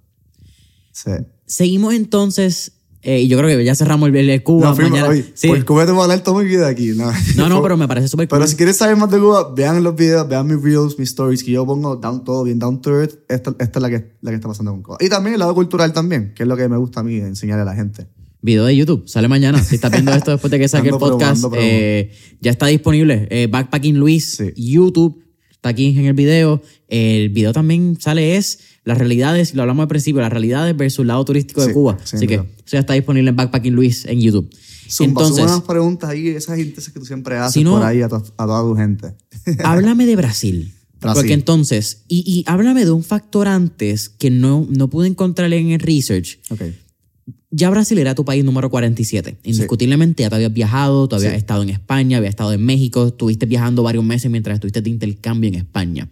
Sí. Seguimos entonces, eh, y yo creo que ya cerramos el, el Cuba. No, firma, mañana. oye, Sí. Por Cuba te voy a hablar toda mi vida aquí. No, No, no, pero me parece súper cool. Pero si quieres saber más de Cuba, vean los videos, vean mis reels, mis stories, que yo pongo down, todo bien down to earth. Esta, esta es la que, la que está pasando con Cuba. Y también el lado cultural también, que es lo que me gusta a mí enseñarle a la gente. Video de YouTube, sale mañana. Si estás viendo esto después de que saque el podcast, eh, ya está disponible. Eh, Backpacking Luis, Sí. YouTube, está aquí en el video. El video también sale es las realidades, lo hablamos al principio, las realidades versus el lado turístico de Sí, Cuba. sí, Así que eso ya está disponible en Backpacking Luis en YouTube. Zumba, Entonces, unas preguntas ahí, esas intereses que tú siempre haces Si no- por ahí a, tu- a toda tu gente. háblame de Brasil. Brasil. Porque entonces, y, y háblame de un factor antes que no, no pude encontrar en el research. Ok. Ya Brasil era tu país número 47. Indiscutiblemente, ya te habías viajado, tú habías Sí. estado en España, habías estado en México, estuviste viajando varios meses mientras estuviste de intercambio en España.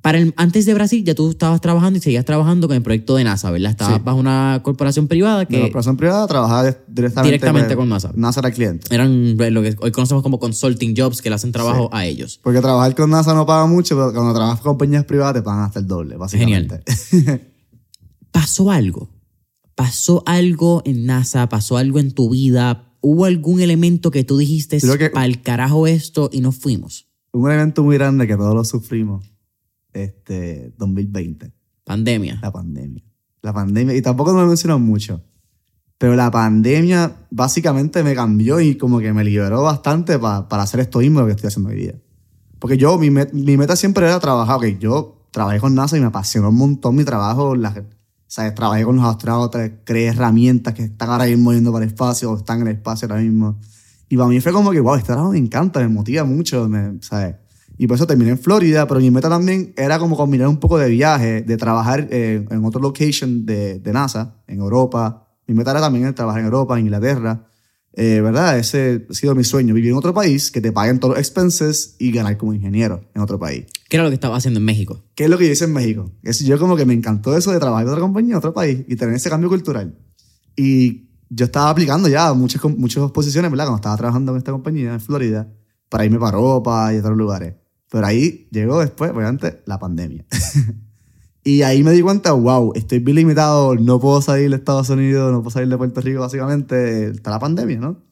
Para el, antes de Brasil, ya tú estabas trabajando y seguías trabajando con el proyecto de NASA, ¿verdad? Estabas Sí. bajo una corporación privada De la que operación privada, trabajar directamente, Directamente con NASA. NASA era cliente. eran lo que hoy conocemos como consulting jobs que le hacen trabajo a ellos. Porque trabajar con NASA no paga mucho, pero cuando trabajas con compañías privadas te pagan hasta el doble, básicamente. pasó algo. Pasó algo en NASA, pasó algo en tu vida. ¿Hubo algún elemento que tú dijiste, para el carajo esto y nos fuimos? Un evento muy grande que todos lo sufrimos, este, 2020. Pandemia. La pandemia. La pandemia. Y tampoco nos lo mencionan mucho. Pero la pandemia básicamente me cambió y como que me liberó bastante pa- para hacer esto mismo que estoy haciendo hoy día. Porque yo, mi, met- mi meta siempre era trabajar. Ok, yo trabajé con NASA y me apasionó un montón mi trabajo. Las, ¿sabes? Trabajé con los astronautas, creé herramientas que están ahora mismo yendo para el espacio o están en el espacio ahora mismo. Y para mí fue como que, wow, este trabajo me encanta, me motiva mucho, me, ¿sabes? Y por eso terminé en Florida, pero mi meta también era como combinar un poco de viaje, de trabajar eh, en otro location de, de NASA, en Europa. Mi meta era también trabajar en Europa, en Inglaterra. Eh, ¿Verdad? Ese ha sido mi sueño, vivir en otro país, que te paguen todos los expenses y ganar como ingeniero en otro país. ¿Qué era lo que estaba haciendo en México? ¿Qué es lo que yo hice en México? Es, yo como que me encantó eso de trabajar en otra compañía, en otro país y tener ese cambio cultural. Y yo estaba aplicando ya muchas, muchas posiciones, ¿verdad? Cuando estaba trabajando en esta compañía en Florida, para irme para Europa y otros lugares. Pero ahí llegó después, obviamente, la pandemia. y ahí me di cuenta, wow, estoy bien limitado, no puedo salir de Estados Unidos, no puedo salir de Puerto Rico, básicamente, está la pandemia, ¿no?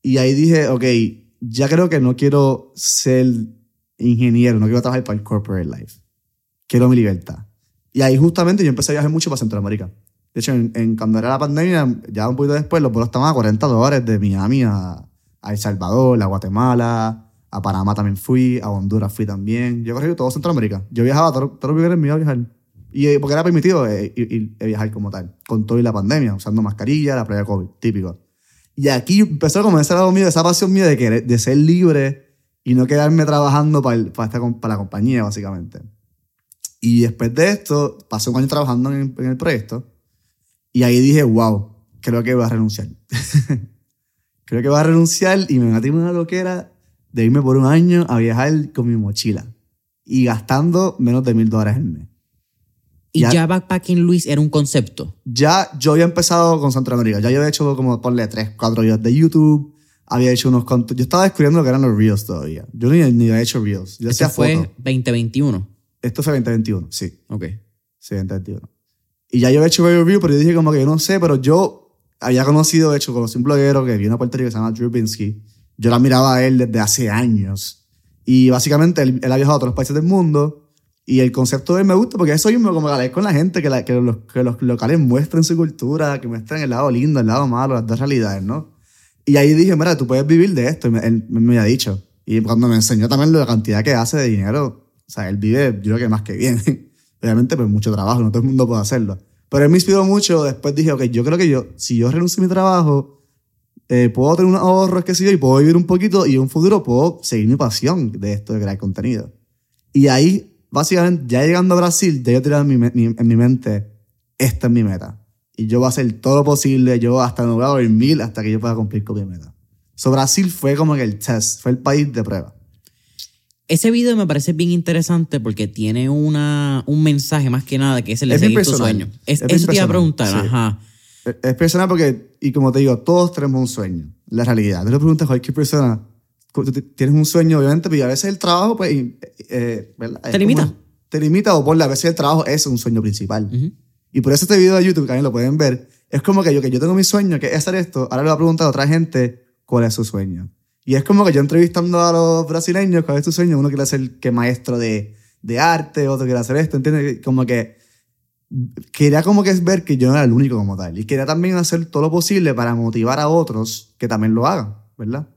Y ahí dije, ok, ya creo que no quiero ser ingeniero, no quiero trabajar para el corporate life. Quiero mi libertad. Y ahí justamente yo empecé a viajar mucho para Centroamérica. De hecho, en, en- cuando era la pandemia, ya un poquito después, los vuelos estaban a 40 dólares de Miami a, a El Salvador, a Guatemala, a Panamá también fui, a Honduras fui también. Yo corrí todo Centroamérica. Yo viajaba a todos todos los lugares me iba a viajar. Y eh, porque era permitido eh, ir, ir- eh, viajar como tal, con todo y la pandemia, usando mascarilla, la prueba COVID, típico. Y aquí empezó como ese lado mío, esa pasión mía de, querer, de ser libre y no quedarme trabajando para, el- para, esta, para la compañía, básicamente. Y después de esto, pasé un año trabajando en, en el proyecto y ahí dije, wow, creo que voy a renunciar. creo que voy a renunciar y me metí en una loquera de irme por un año a viajar con mi mochila y gastando menos de mil dólares al mes. Y Ya- ya, Backpacking Luis era un concepto. Ya yo había empezado con Centroamérica. Ya yo había hecho como, ponle, tres, cuatro videos de YouTube. Había hecho unos cuantos. Yo estaba descubriendo lo que eran los Reels todavía. Yo ni, ni había hecho Reels. Yo Eso hacía fue fotos. 2021. Esto fue 2021, sí. Ok. Sí, 2021. Y ya yo había hecho varios reviews, pero yo dije como que yo no sé, pero yo había conocido, de hecho, conocí un bloguero que vino a Puerto Rico que se llama Drew Binsky. Yo la miraba a él desde hace años. Y básicamente él, él ha viajado a otros países del mundo. Y el concepto de él me gusta porque eso mismo, como que con la gente, que, la- que, los, que los locales muestren su cultura, que muestren el lado lindo, el lado malo, las dos realidades, ¿no? Y ahí dije, mira, tú puedes vivir de esto. Y me- él me había dicho. Y cuando me enseñó también la cantidad que hace de dinero, o sea, él vive, yo creo que más que bien. Obviamente, pues mucho trabajo, no todo el mundo puede hacerlo. Pero él me inspiró mucho. Después dije, ok, yo creo que yo, si yo renuncio a mi trabajo, eh, puedo tener unos ahorros, qué sé yo, y puedo vivir un poquito y en un futuro puedo seguir mi pasión de esto de crear contenido. Y ahí, básicamente, ya llegando a Brasil, ya yo tenía en mi- en mi mente, esta es mi meta. Y yo voy a hacer todo lo posible, yo hasta no voy a dormir hasta que yo pueda cumplir con mi meta. So, Brasil fue como que el test, fue el país de prueba. Ese video me parece bien interesante porque tiene una, un mensaje más que nada que es el de Es seguir tu sueño. Es, Es eso te iba a preguntar, sí. ajá. Es- personal porque, y como te digo, todos tenemos un sueño, la realidad. Tú le preguntas a cualquier persona, tienes un sueño, obviamente, pero a veces el trabajo, pues, eh, ¿verdad? Es Te limita. como- te limita o por a veces el trabajo es un sueño principal. Ujú. Y por eso este video de YouTube, que también lo pueden ver, es como que yo, que yo tengo mi sueño, que es hacer esto, ahora le voy a preguntar a otra gente cuál es su sueño. Y es como que yo entrevistando a los brasileños, cuál es tu sueño, uno quiere ser que maestro de, de arte, otro quiere hacer esto, ¿entiendes? Como que quería como que es ver que yo no era el único como tal. Y quería también hacer todo lo posible para motivar a otros que también lo hagan, ¿verdad?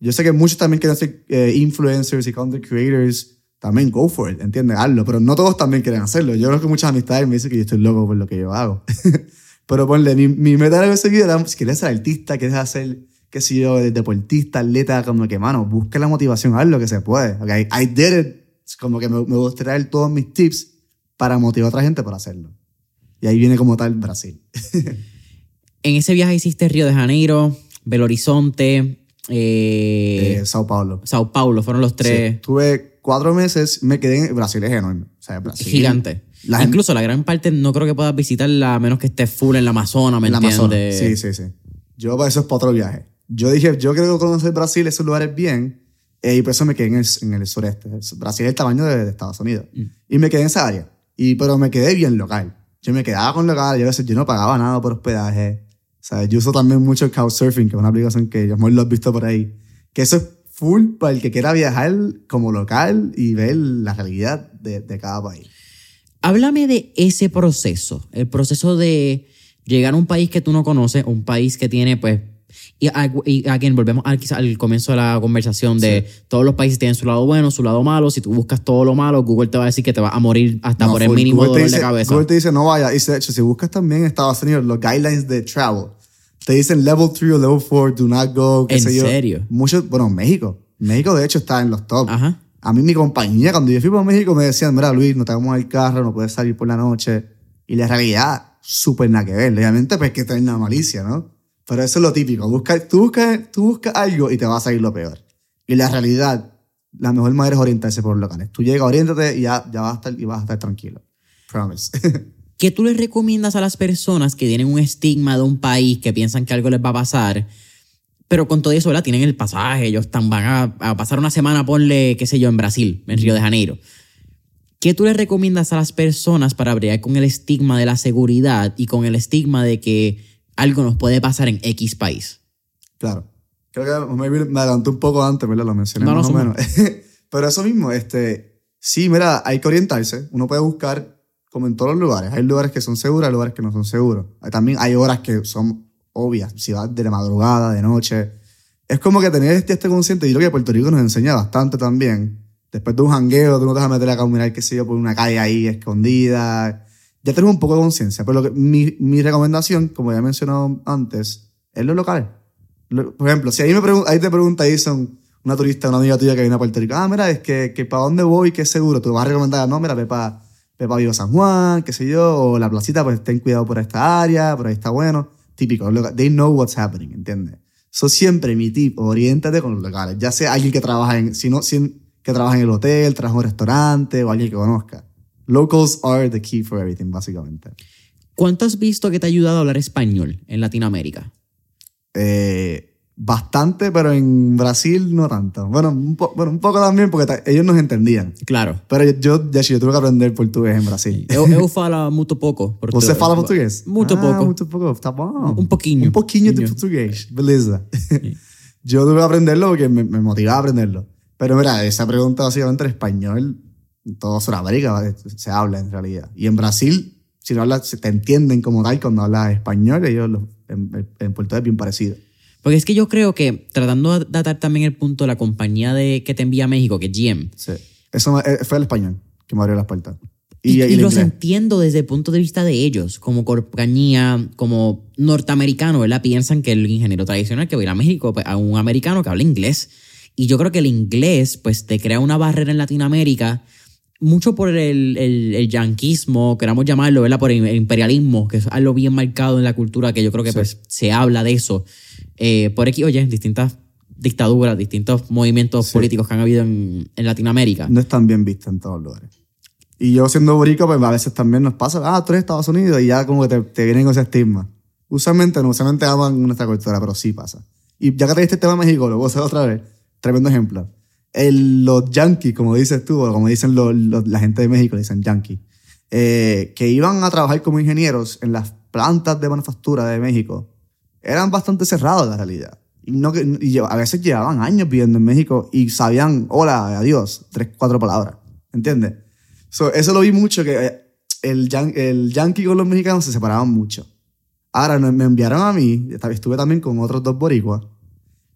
Yo sé que muchos también quieren ser eh, influencers y content creators. También go for it, ¿entiendes? Hazlo. Pero no todos también quieren hacerlo. Yo creo que muchas amistades me dicen que yo estoy loco por lo que yo hago. pero ponle, mi, mi meta de ese video era, si quieres ser artista, quieres hacer, qué sé yo, deportista, atleta, como que, mano, busca la motivación, haz lo que se puede. Okay? I did it. Como que me, me gusta traer todos mis tips para motivar a otra gente para hacerlo. Y ahí viene como tal Brasil. En ese viaje hiciste Río de Janeiro, Belo Horizonte, eh, Eh, Sao Paulo. Sao Paulo, fueron los Sí, tres Tuve cuatro meses, me quedé en Brasil, es enorme. O sea, Brasil. gigantes. La gente- Incluso la gran parte no creo que puedas visitarla a menos que estés full en la Amazonas, ¿me en la Amazonas. entiendes? Sí, sí, sí. Yo para eso es para otro viaje. Yo dije, yo quiero conocer Brasil, esos lugares bien, eh, y por eso me quedé en el, en el sureste. Brasil es el tamaño de, de Estados Unidos. Mm. Y me quedé en esa área. Y, pero me quedé bien local. Yo me quedaba con local, yo a veces yo no pagaba nada por hospedaje. O sea, yo uso también mucho Couchsurfing, que es una aplicación que yo lo has visto por ahí. Que eso es full para el que quiera viajar como local y ver la realidad de, de cada país. Háblame de ese proceso, el proceso de, llegar a un país que tú no conoces, un país que tiene, pues, y, y again, volvemos al, al comienzo de la conversación de todos los países tienen su lado bueno, su lado malo. Si tú buscas todo lo malo, Google te va a decir que te vas a morir hasta por el mínimo dolor de cabeza. Google te dice no vaya. Y de hecho, si buscas también en Estados Unidos los guidelines de travel, te dicen level 3 o level 4, do not go. ¿En serio? Muchos, bueno, México. México, de hecho, está en los top. Ajá. A mí, mi compañía, cuando yo fui para México, me decían, mira, Luis, no te vamos al carro, no puedes salir por la noche. Y la realidad, súper nada que ver. Obviamente, pues que tener una malicia, ¿no? Pero eso es lo típico. Busca, tú, buscas, tú buscas algo y te va a salir lo peor. Y la realidad, la mejor manera es orientarse por los locales. Tú llegas, oriéntate y ya, ya vas, a estar, y vas a estar tranquilo. Promise. ¿Qué tú les recomiendas a las personas que tienen un estigma de un país, que piensan que algo les va a pasar? Pero con todo eso, ¿verdad? Tienen el pasaje, ellos están, van a, pasar una semana, ponle, qué sé yo, en Brasil, en Río de Janeiro. ¿Qué tú les recomiendas a las personas para bregar con el estigma de la seguridad y con el estigma de que algo nos puede pasar en X país. Claro. Creo que me adelanté un poco antes, ¿verdad? Lo mencioné más o menos. Pero eso mismo, este, sí, mira, hay que orientarse. Uno puede buscar, como en todos los lugares. Hay lugares que son seguros, hay lugares que no son seguros. También hay horas que son obvias. Si vas de la madrugada, de noche. Es como que tener este, este consciente. Y lo que Puerto Rico nos enseña bastante también. Después de un jangueo, tú no te vas a meter a caminar, qué sé yo, por una calle ahí escondida ya tenemos un poco de conciencia. Pero mi, mi, recomendación, como ya he mencionado antes, es lo local. por ejemplo, si ahí, me ahí te pregunta son una turista, una amiga tuya que viene a Puerto Rico, ah, mira, es que, que para dónde voy, qué seguro, tú vas a recomendar, no, mira, ve para Vivo San Juan, qué sé yo, o la placita, pues ten cuidado por esta área, por ahí está bueno. Típico, they know what's happening, ¿entiendes? Eso siempre mi tip, oriéntate con los locales, ya sea alguien que trabaja en, si no, que trabaja en el hotel, trabaja en un restaurante o alguien que conozca Locals are the key for everything, básicamente. ¿Cuánto has visto que te ha ayudado a hablar español en Latinoamérica? Eh, bastante, pero en Brasil no tanto. Bueno, un, bueno, un poco también porque ellos nos entendían. Claro. Pero yo, de hecho, yo tuve que aprender portugués en Brasil. Eu, eu falo muito pouco. Português. Você fala português? Muito ah, pouco. Muito pouco, tá bom. Un poquinho de portugués. Beleza. yo tuve que aprenderlo porque me, me motivaba a aprenderlo. Pero mira, esa pregunta básicamente en español en toda Sudamérica se habla en realidad. Y en Brasil, si no hablas, te entienden como tal cuando hablas español, ellos en, en Puerto es bien parecido. Porque es que yo creo que, tratando de datar también el punto de la compañía de, que te envía a México, que es GM. Sí. Eso eh, fue el español que me abrió las puertas. Y, y, los entiendo desde el punto de vista de ellos, como compañía, como norteamericano, ¿verdad? Piensan que el ingeniero tradicional que va a ir a México, pues, a un americano que habla inglés. Y yo creo que el inglés, pues, te crea una barrera en Latinoamérica mucho por el, el, el, yanquismo, queramos llamarlo, ¿verdad? Por el imperialismo, que es algo bien marcado en la cultura, que yo creo que pues, se habla de eso. Eh, por aquí, oye, distintas dictaduras, distintos movimientos políticos que han habido en, en, Latinoamérica. No están bien vistos en todos lugares. Y yo siendo borico, pues a veces también nos pasa, ah, tú eres Estados Unidos y ya como que te, te vienen con ese estigma. Usualmente no, usualmente aman nuestra cultura, pero sí pasa. Y ya que te diste el tema de México, lo voy a hacer otra vez. Tremendo ejemplo el, los yankees, como dices tú, o como dicen la gente de México, dicen yankees, eh, que iban a trabajar como ingenieros en las plantas de manufactura de México, eran bastante cerrados la realidad. Y, no, y a veces llevaban años viviendo en México y sabían hola, adiós, tres, cuatro palabras. ¿Entiendes? eso lo vi mucho, que eh, el, el yankee con los mexicanos se separaban mucho. Ahora me enviaron a mí, estuve también con otros dos boricuas,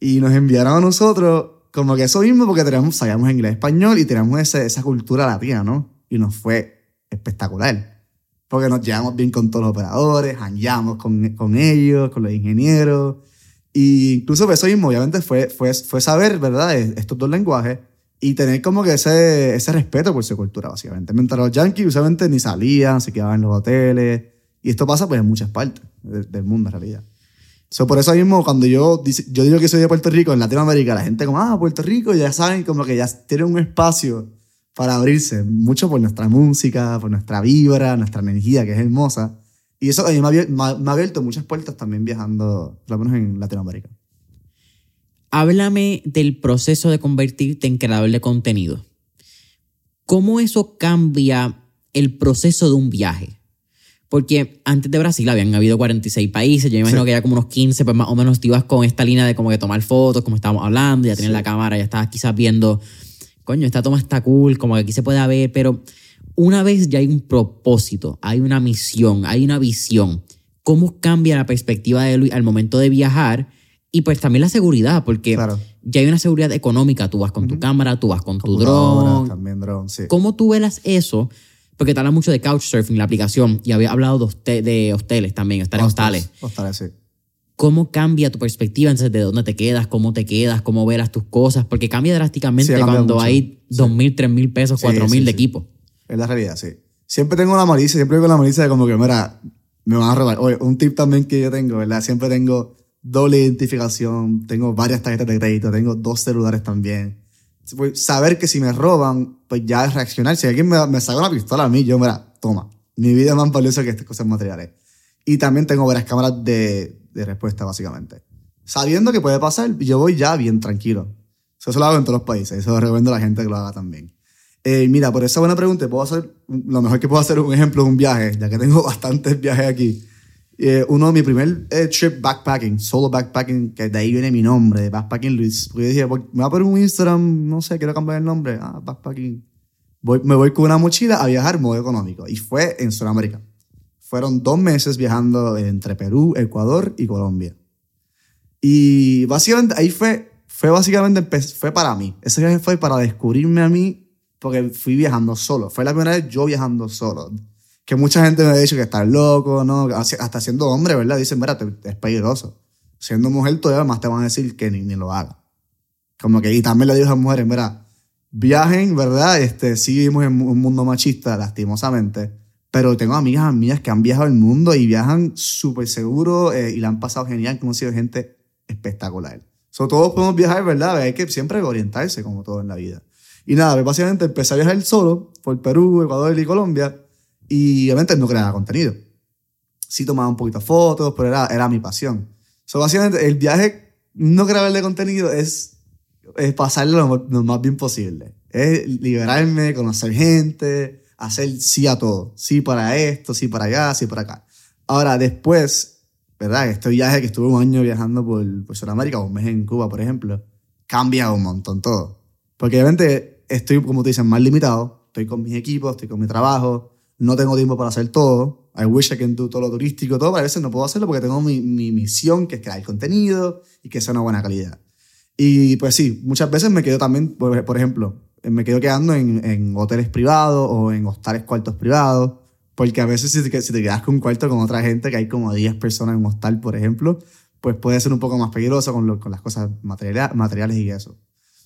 y nos enviaron a nosotros como que eso mismo porque teníamos, sabíamos inglés español y teníamos ese, esa cultura latina, ¿no? Y nos fue espectacular. Porque nos llevamos bien con todos los operadores, hangueamos con, con ellos, con los ingenieros. Y incluso eso mismo, obviamente, fue, fue, fue saber, ¿verdad?, estos dos lenguajes y tener como que ese, ese respeto por su cultura, básicamente. Mientras los yankees usualmente ni salían, se quedaban en los hoteles. Y esto pasa pues en muchas partes del mundo, en realidad. So, por eso mismo, cuando yo, yo digo que soy de Puerto Rico, en Latinoamérica, la gente como, ah, Puerto Rico, ya saben como que ya tienen un espacio para abrirse, mucho por nuestra música, por nuestra vibra, nuestra energía, que es hermosa. Y eso a mí me ha, abierto muchas puertas también viajando, por lo menos en Latinoamérica. Háblame del proceso de convertirte en creador de contenido. ¿Cómo eso cambia el proceso de un viaje? Porque antes de Brasil habían habido 46 países, yo imagino que ya como unos 15, pues más o menos te ibas con esta línea de como que tomar fotos, como estábamos hablando, ya tenías la cámara, ya estabas quizás viendo, coño, esta toma está cool, como que aquí se puede ver, pero una vez ya hay un propósito, hay una misión, hay una visión. ¿Cómo cambia la perspectiva de Luis al momento de viajar? Y pues también la seguridad, porque Claro. ya hay una seguridad económica. Tú vas con tu cámara, tú vas con tu dron. También dron, sí. ¿Cómo tú velas eso? Porque te habla mucho de Couchsurfing, la aplicación, y había hablado de, hoste- de hosteles también, estar en hostales. Hostales, sí. ¿Cómo cambia tu perspectiva entonces de dónde te quedas, cómo te quedas, cómo velas tus cosas? Porque cambia drásticamente Sí, cambia cuando mucho. hay dos mil, tres mil pesos, Sí, cuatro mil sí, de sí. equipo. Es la realidad, sí. Siempre tengo la malicia, siempre tengo la malicia de como que, mira, me van a robar. Oye, un tip también que yo tengo, ¿verdad? Siempre tengo doble identificación, tengo varias tarjetas de crédito, tengo dos celulares también. Saber que si me roban, pues ya es reaccionar. Si alguien me, me saca una pistola a mí, yo, mira, toma. Mi vida es más valiosa que estas cosas materiales. Y también tengo varias cámaras de, de respuesta, básicamente. Sabiendo que puede pasar, yo voy ya bien tranquilo. Eso se lo hago en todos los países. Eso lo recomiendo a la gente que lo haga también. Eh, mira, por esa buena pregunta, puedo hacer, lo mejor que puedo hacer un ejemplo de un viaje, ya que tengo bastantes viajes aquí. Eh, uno, mi primer eh, trip backpacking, solo backpacking, que de ahí viene mi nombre, Backpacking Luis. Porque yo dije, me voy a poner un Instagram, no sé, quiero cambiar el nombre. Ah, backpacking. Voy, me voy con una mochila a viajar modo económico. Y fue en Sudamérica. Fueron dos meses viajando entre Perú, Ecuador y Colombia. Y básicamente ahí fue, fue básicamente, fue para mí. Ese viaje fue para descubrirme a mí porque fui viajando solo. Fue la primera vez yo viajando solo. Que mucha gente me ha dicho que estás loco, ¿no? Hasta siendo hombre, ¿verdad? Dicen, mira, es peligroso. Siendo mujer todavía más te van a decir que ni, ni lo haga. Como que, y también le digo a las mujeres, mira, viajen, ¿verdad? Este, sí vivimos en un mundo machista, lastimosamente, pero tengo amigas mías que han viajado el mundo y viajan súper seguro eh, y la han pasado genial, han conocido gente espectacular. So, todos podemos viajar, ¿verdad? Hay que siempre orientarse, como todo en la vida. Y nada, pues, básicamente empecé a viajar solo por Perú, Ecuador y Colombia y obviamente no creaba contenido. Sí tomaba un poquito de fotos, pero era, era mi pasión. So, básicamente el viaje, no grabarle contenido es, es pasarlo lo, lo más bien posible. Es liberarme, conocer gente, hacer sí a todo. Sí para esto, sí para allá, sí para acá. Ahora, después, ¿verdad? Este viaje que estuve un año viajando por, por Sudamérica, un mes en Cuba, por ejemplo, cambia un montón todo. Porque obviamente estoy, como te dicen, más limitado. Estoy con mis equipos, estoy con mi trabajo, no tengo tiempo para hacer todo. I wish I can do todo lo turístico, todo, pero a veces no puedo hacerlo porque tengo mi, mi misión, que es crear contenido y que sea una buena calidad. Y pues sí, muchas veces me quedo también, por, ejemplo, me quedo quedando en, en hoteles privados o en hostales cuartos privados, porque a veces si te, si te quedas con un cuarto con otra gente, que hay como 10 personas en un hostal, por ejemplo, pues puede ser un poco más peligroso con, lo- con las cosas materiales, materiales y eso.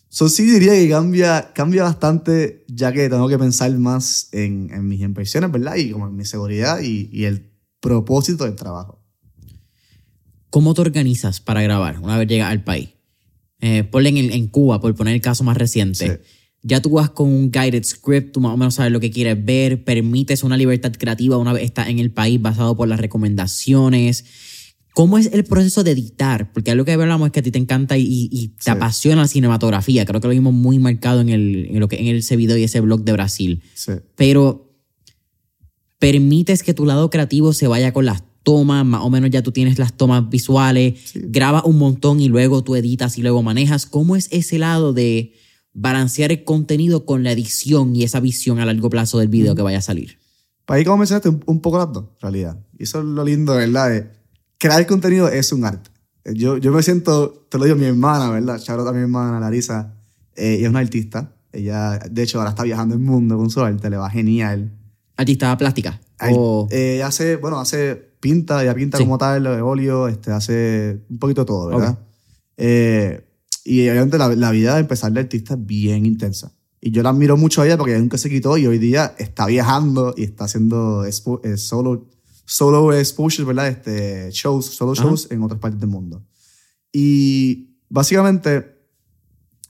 So, sí diría que cambia, cambia bastante, ya que tengo que pensar más en, en mis inversiones, ¿verdad? Y como en mi seguridad y, y el propósito del trabajo. ¿Cómo te organizas para grabar una vez llegas al país? Eh, ponle en, el- en Cuba, por poner el caso más reciente. Sí. Ya tú vas con un guided script, tú más o menos sabes lo que quieres ver, permites una libertad creativa una vez estás en el país basado por las recomendaciones. ¿Cómo es el proceso de editar? Porque algo que hablamos es que a ti te encanta y, y te Sí. apasiona la cinematografía. Creo que lo vimos muy marcado en, el, en, lo que, en ese video y ese blog de Brasil. Sí. Pero permites que tu lado creativo se vaya con las tomas, más o menos ya tú tienes las tomas visuales, Sí. grabas un montón y luego tú editas y luego manejas. ¿Cómo es ese lado de balancear el contenido con la edición y esa visión a largo plazo del video que vaya a salir? Para ahí como mencionaste, un, un poco las dos, en realidad. Y eso es lo lindo, ¿verdad? De crear contenido es un arte. Yo, yo me siento, te lo digo, mi hermana, ¿verdad? Out a mi hermana, Larisa. Eh, ella es una artista. Ella, de hecho, ahora está viajando el mundo con su arte, le va genial. Artista plástica. Ay, O- eh, hace, bueno, hace pinta, ella pinta Sí. como tal, de óleo, este, hace un poquito de todo, ¿verdad? Ok. Eh, y obviamente la, la vida de empezar de artista es bien intensa. Y yo la admiro mucho a ella porque ella nunca se quitó y hoy día está viajando y está haciendo expo- eh, solo, solo exposures, ¿verdad? Este, shows, solo Ajá. shows en otras partes del mundo. Y básicamente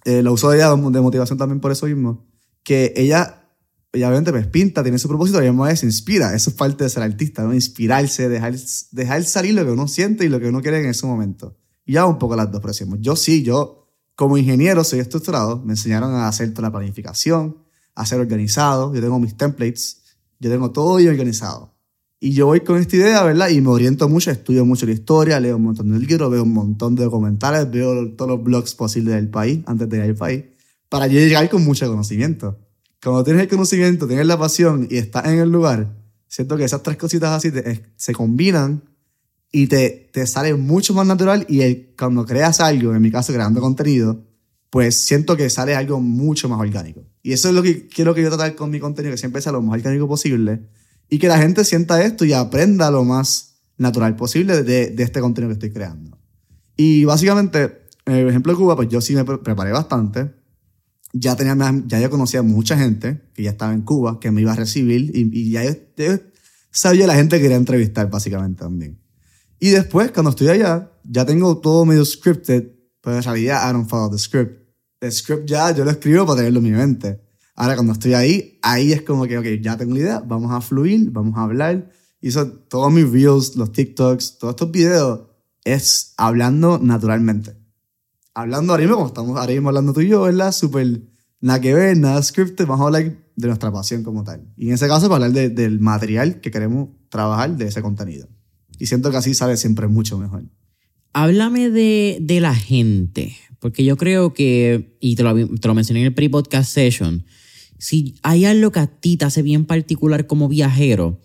eh, lo uso de ella de motivación también por eso mismo, que ella, ella obviamente pues pinta, tiene su propósito y además se inspira. Eso es parte de ser artista, ¿no? Inspirarse, dejar, dejar salir lo que uno siente y lo que uno quiere en ese momento. Y ya un poco las dos, pero decimos, yo sí, yo como ingeniero soy estructurado, me enseñaron a hacer toda la planificación, a ser organizado, yo tengo mis templates, yo tengo todo bien organizado. Y yo voy con esta idea, ¿verdad? Y me oriento mucho, estudio mucho la historia, leo un montón de libros, veo un montón de documentales, veo todos los blogs posibles del país, antes de ir al país, para llegar con mucho conocimiento. Cuando tienes el conocimiento, tienes la pasión y estás en el lugar, siento que esas tres cositas así se combinan y te, te sale mucho más natural y el, cuando creas algo, en mi caso creando contenido, pues siento que sale algo mucho más orgánico. Y eso es lo que quiero que yo tratar con mi contenido, que siempre sea lo más orgánico posible y que la gente sienta esto y aprenda lo más natural posible de, de este contenido que estoy creando. Y básicamente, en el ejemplo de Cuba, pues yo sí me preparé bastante. Ya, tenía, ya yo conocía a mucha gente que ya estaba en Cuba, que me iba a recibir y, y ya yo, yo sabía la gente que quería entrevistar básicamente también. Y después, cuando estoy allá, ya tengo todo medio scripted, pero en realidad I don't follow the script el script ya yo lo escribo para tenerlo en mi mente. Ahora cuando estoy ahí, ahí es como que, ok, ya tengo la idea, vamos a fluir, vamos a hablar. Y eso, todos mis reels, los TikToks, todos estos videos, es hablando naturalmente. Hablando ahora mismo, como estamos ahora mismo hablando tú y yo, ¿verdad? Súper nada que ver, nada scripted, vamos a hablar de nuestra pasión como tal. Y en ese caso, para hablar del material que queremos trabajar de ese contenido. Y siento que así sale siempre mucho mejor. Háblame de, de la gente, porque yo creo que, y te lo, te lo mencioné en el pre-podcast session, si hay algo que a ti te hace bien particular como viajero,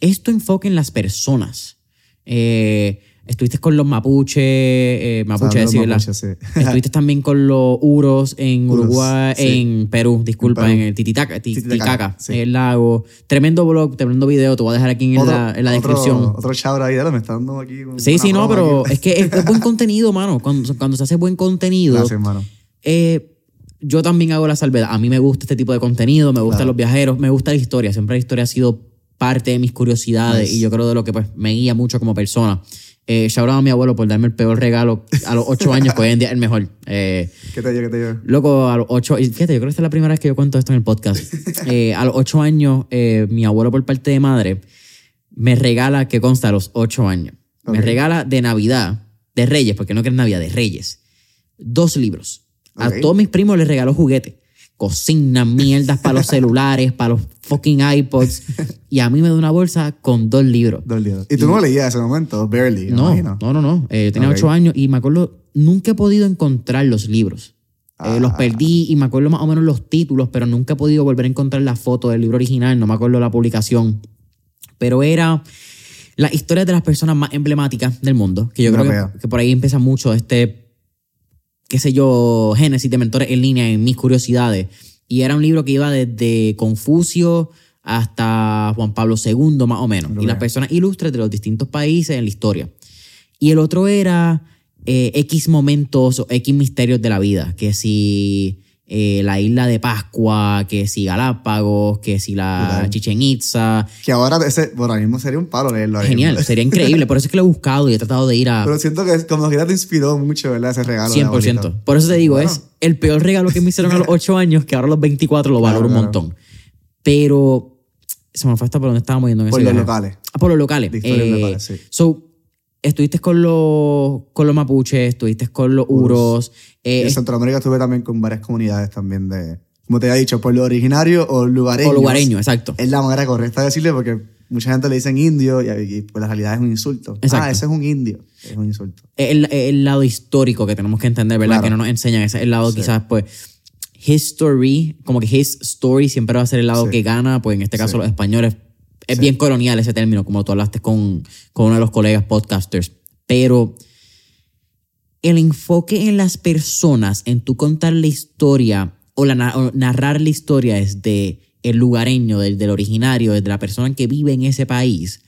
es tu enfoque en las personas. Eh, Estuviste con los mapuches, eh, mapuche, sí, ¿verdad? mapuches, sí. Estuviste también con los uros en Uros, Uruguay, sí. en Perú, disculpa, En en, Perú. el Titicaca, Ti- Titicaca, Titicaca, sí. el lago. Tremendo blog, tremendo video, te voy a dejar aquí en, Otro- la, en la otro- descripción. Otro shout ahí, me está dando aquí. Sí, sí, no, pero aquí. es que es, es buen contenido, mano. Cuando, cuando se hace buen contenido, Gracias, hermano. eh, yo también hago la salvedad. A mí me gusta este tipo de contenido, me gustan Claro. los viajeros, me gusta la historia. Siempre la historia ha sido parte de mis curiosidades Nice. y yo creo de lo que pues, me guía mucho como persona. Eh, shout out a mi abuelo por darme el peor regalo a los ocho años, que hoy en día es el mejor. Eh, ¿Qué te digo, qué te digo? Loco, a los ocho, y fíjate, yo creo que esta es la primera vez que yo cuento esto en el podcast. Eh, a los ocho años, eh, mi abuelo por parte de madre me regala, que consta a los ocho años, me regala de Navidad, de Reyes, porque no que es Navidad, de Reyes, dos libros. A todos mis primos les regaló juguetes, cocinas, mierdas para los celulares, para los fucking iPods, y a mí me da una bolsa con dos libros. Dos libros. ¿Y tú no leías ese momento? Barely, No, imagino. no, no, no. Eh, yo tenía ocho años y me acuerdo, nunca he podido encontrar los libros. Eh, los Ah. perdí y me acuerdo más o menos los títulos, pero nunca he podido volver a encontrar la foto del libro original, no me acuerdo la publicación. Pero era la historia de las personas más emblemáticas del mundo, que yo No creo que por ahí empieza mucho este, qué sé yo, génesis de mentores en línea en mis curiosidades. Y era un libro que iba desde Confucio hasta Juan Pablo II, más o menos. Lo y las personas ilustres de los distintos países en la historia. Y el otro era eh, X momentos o X misterios de la vida. Que si eh, la isla de Pascua, que si Galápagos, que si la. Chichen Itza. Que ahora ese, bueno, ahora mismo sería un palo leerlo. Genial, sería increíble. Por eso es que lo he buscado y he tratado de ir a Pero siento que como que ya te inspiró mucho, ¿verdad? Ese regalo. de 100%. abuelito. Por eso te digo, Bueno. es el peor regalo que me hicieron a los 8 años, que ahora a los 24 lo valoro Claro, un claro. montón. Pero se me fue hasta por donde estábamos yendo en Por ese los viaje. locales. Ah, por los locales. De Eh, locales, sí. So, estuviste con los, con los mapuches, estuviste con los uros. eh, en Centroamérica estuve también con varias comunidades también de, como te había dicho, pueblo originario o lugareño. o lugareño, exacto. Es la manera correcta de decirle porque mucha gente le dicen indio y, y, pues la realidad es un insulto. Exacto. Ah, ese es un indio. Es un insulto. El, el lado histórico que tenemos que entender, ¿verdad? Claro. Que no nos enseñan. Ese es el lado Sí. quizás, pues, history, como que his story siempre va a ser el lado Sí. que gana, pues en este caso Sí. los españoles. Es Sí. bien colonial ese término, como tú hablaste con, con uno de los colegas podcasters. Pero el enfoque en las personas, en tú contar la historia o, la, o narrar la historia desde el lugareño, del, del originario, desde la persona que vive en ese país,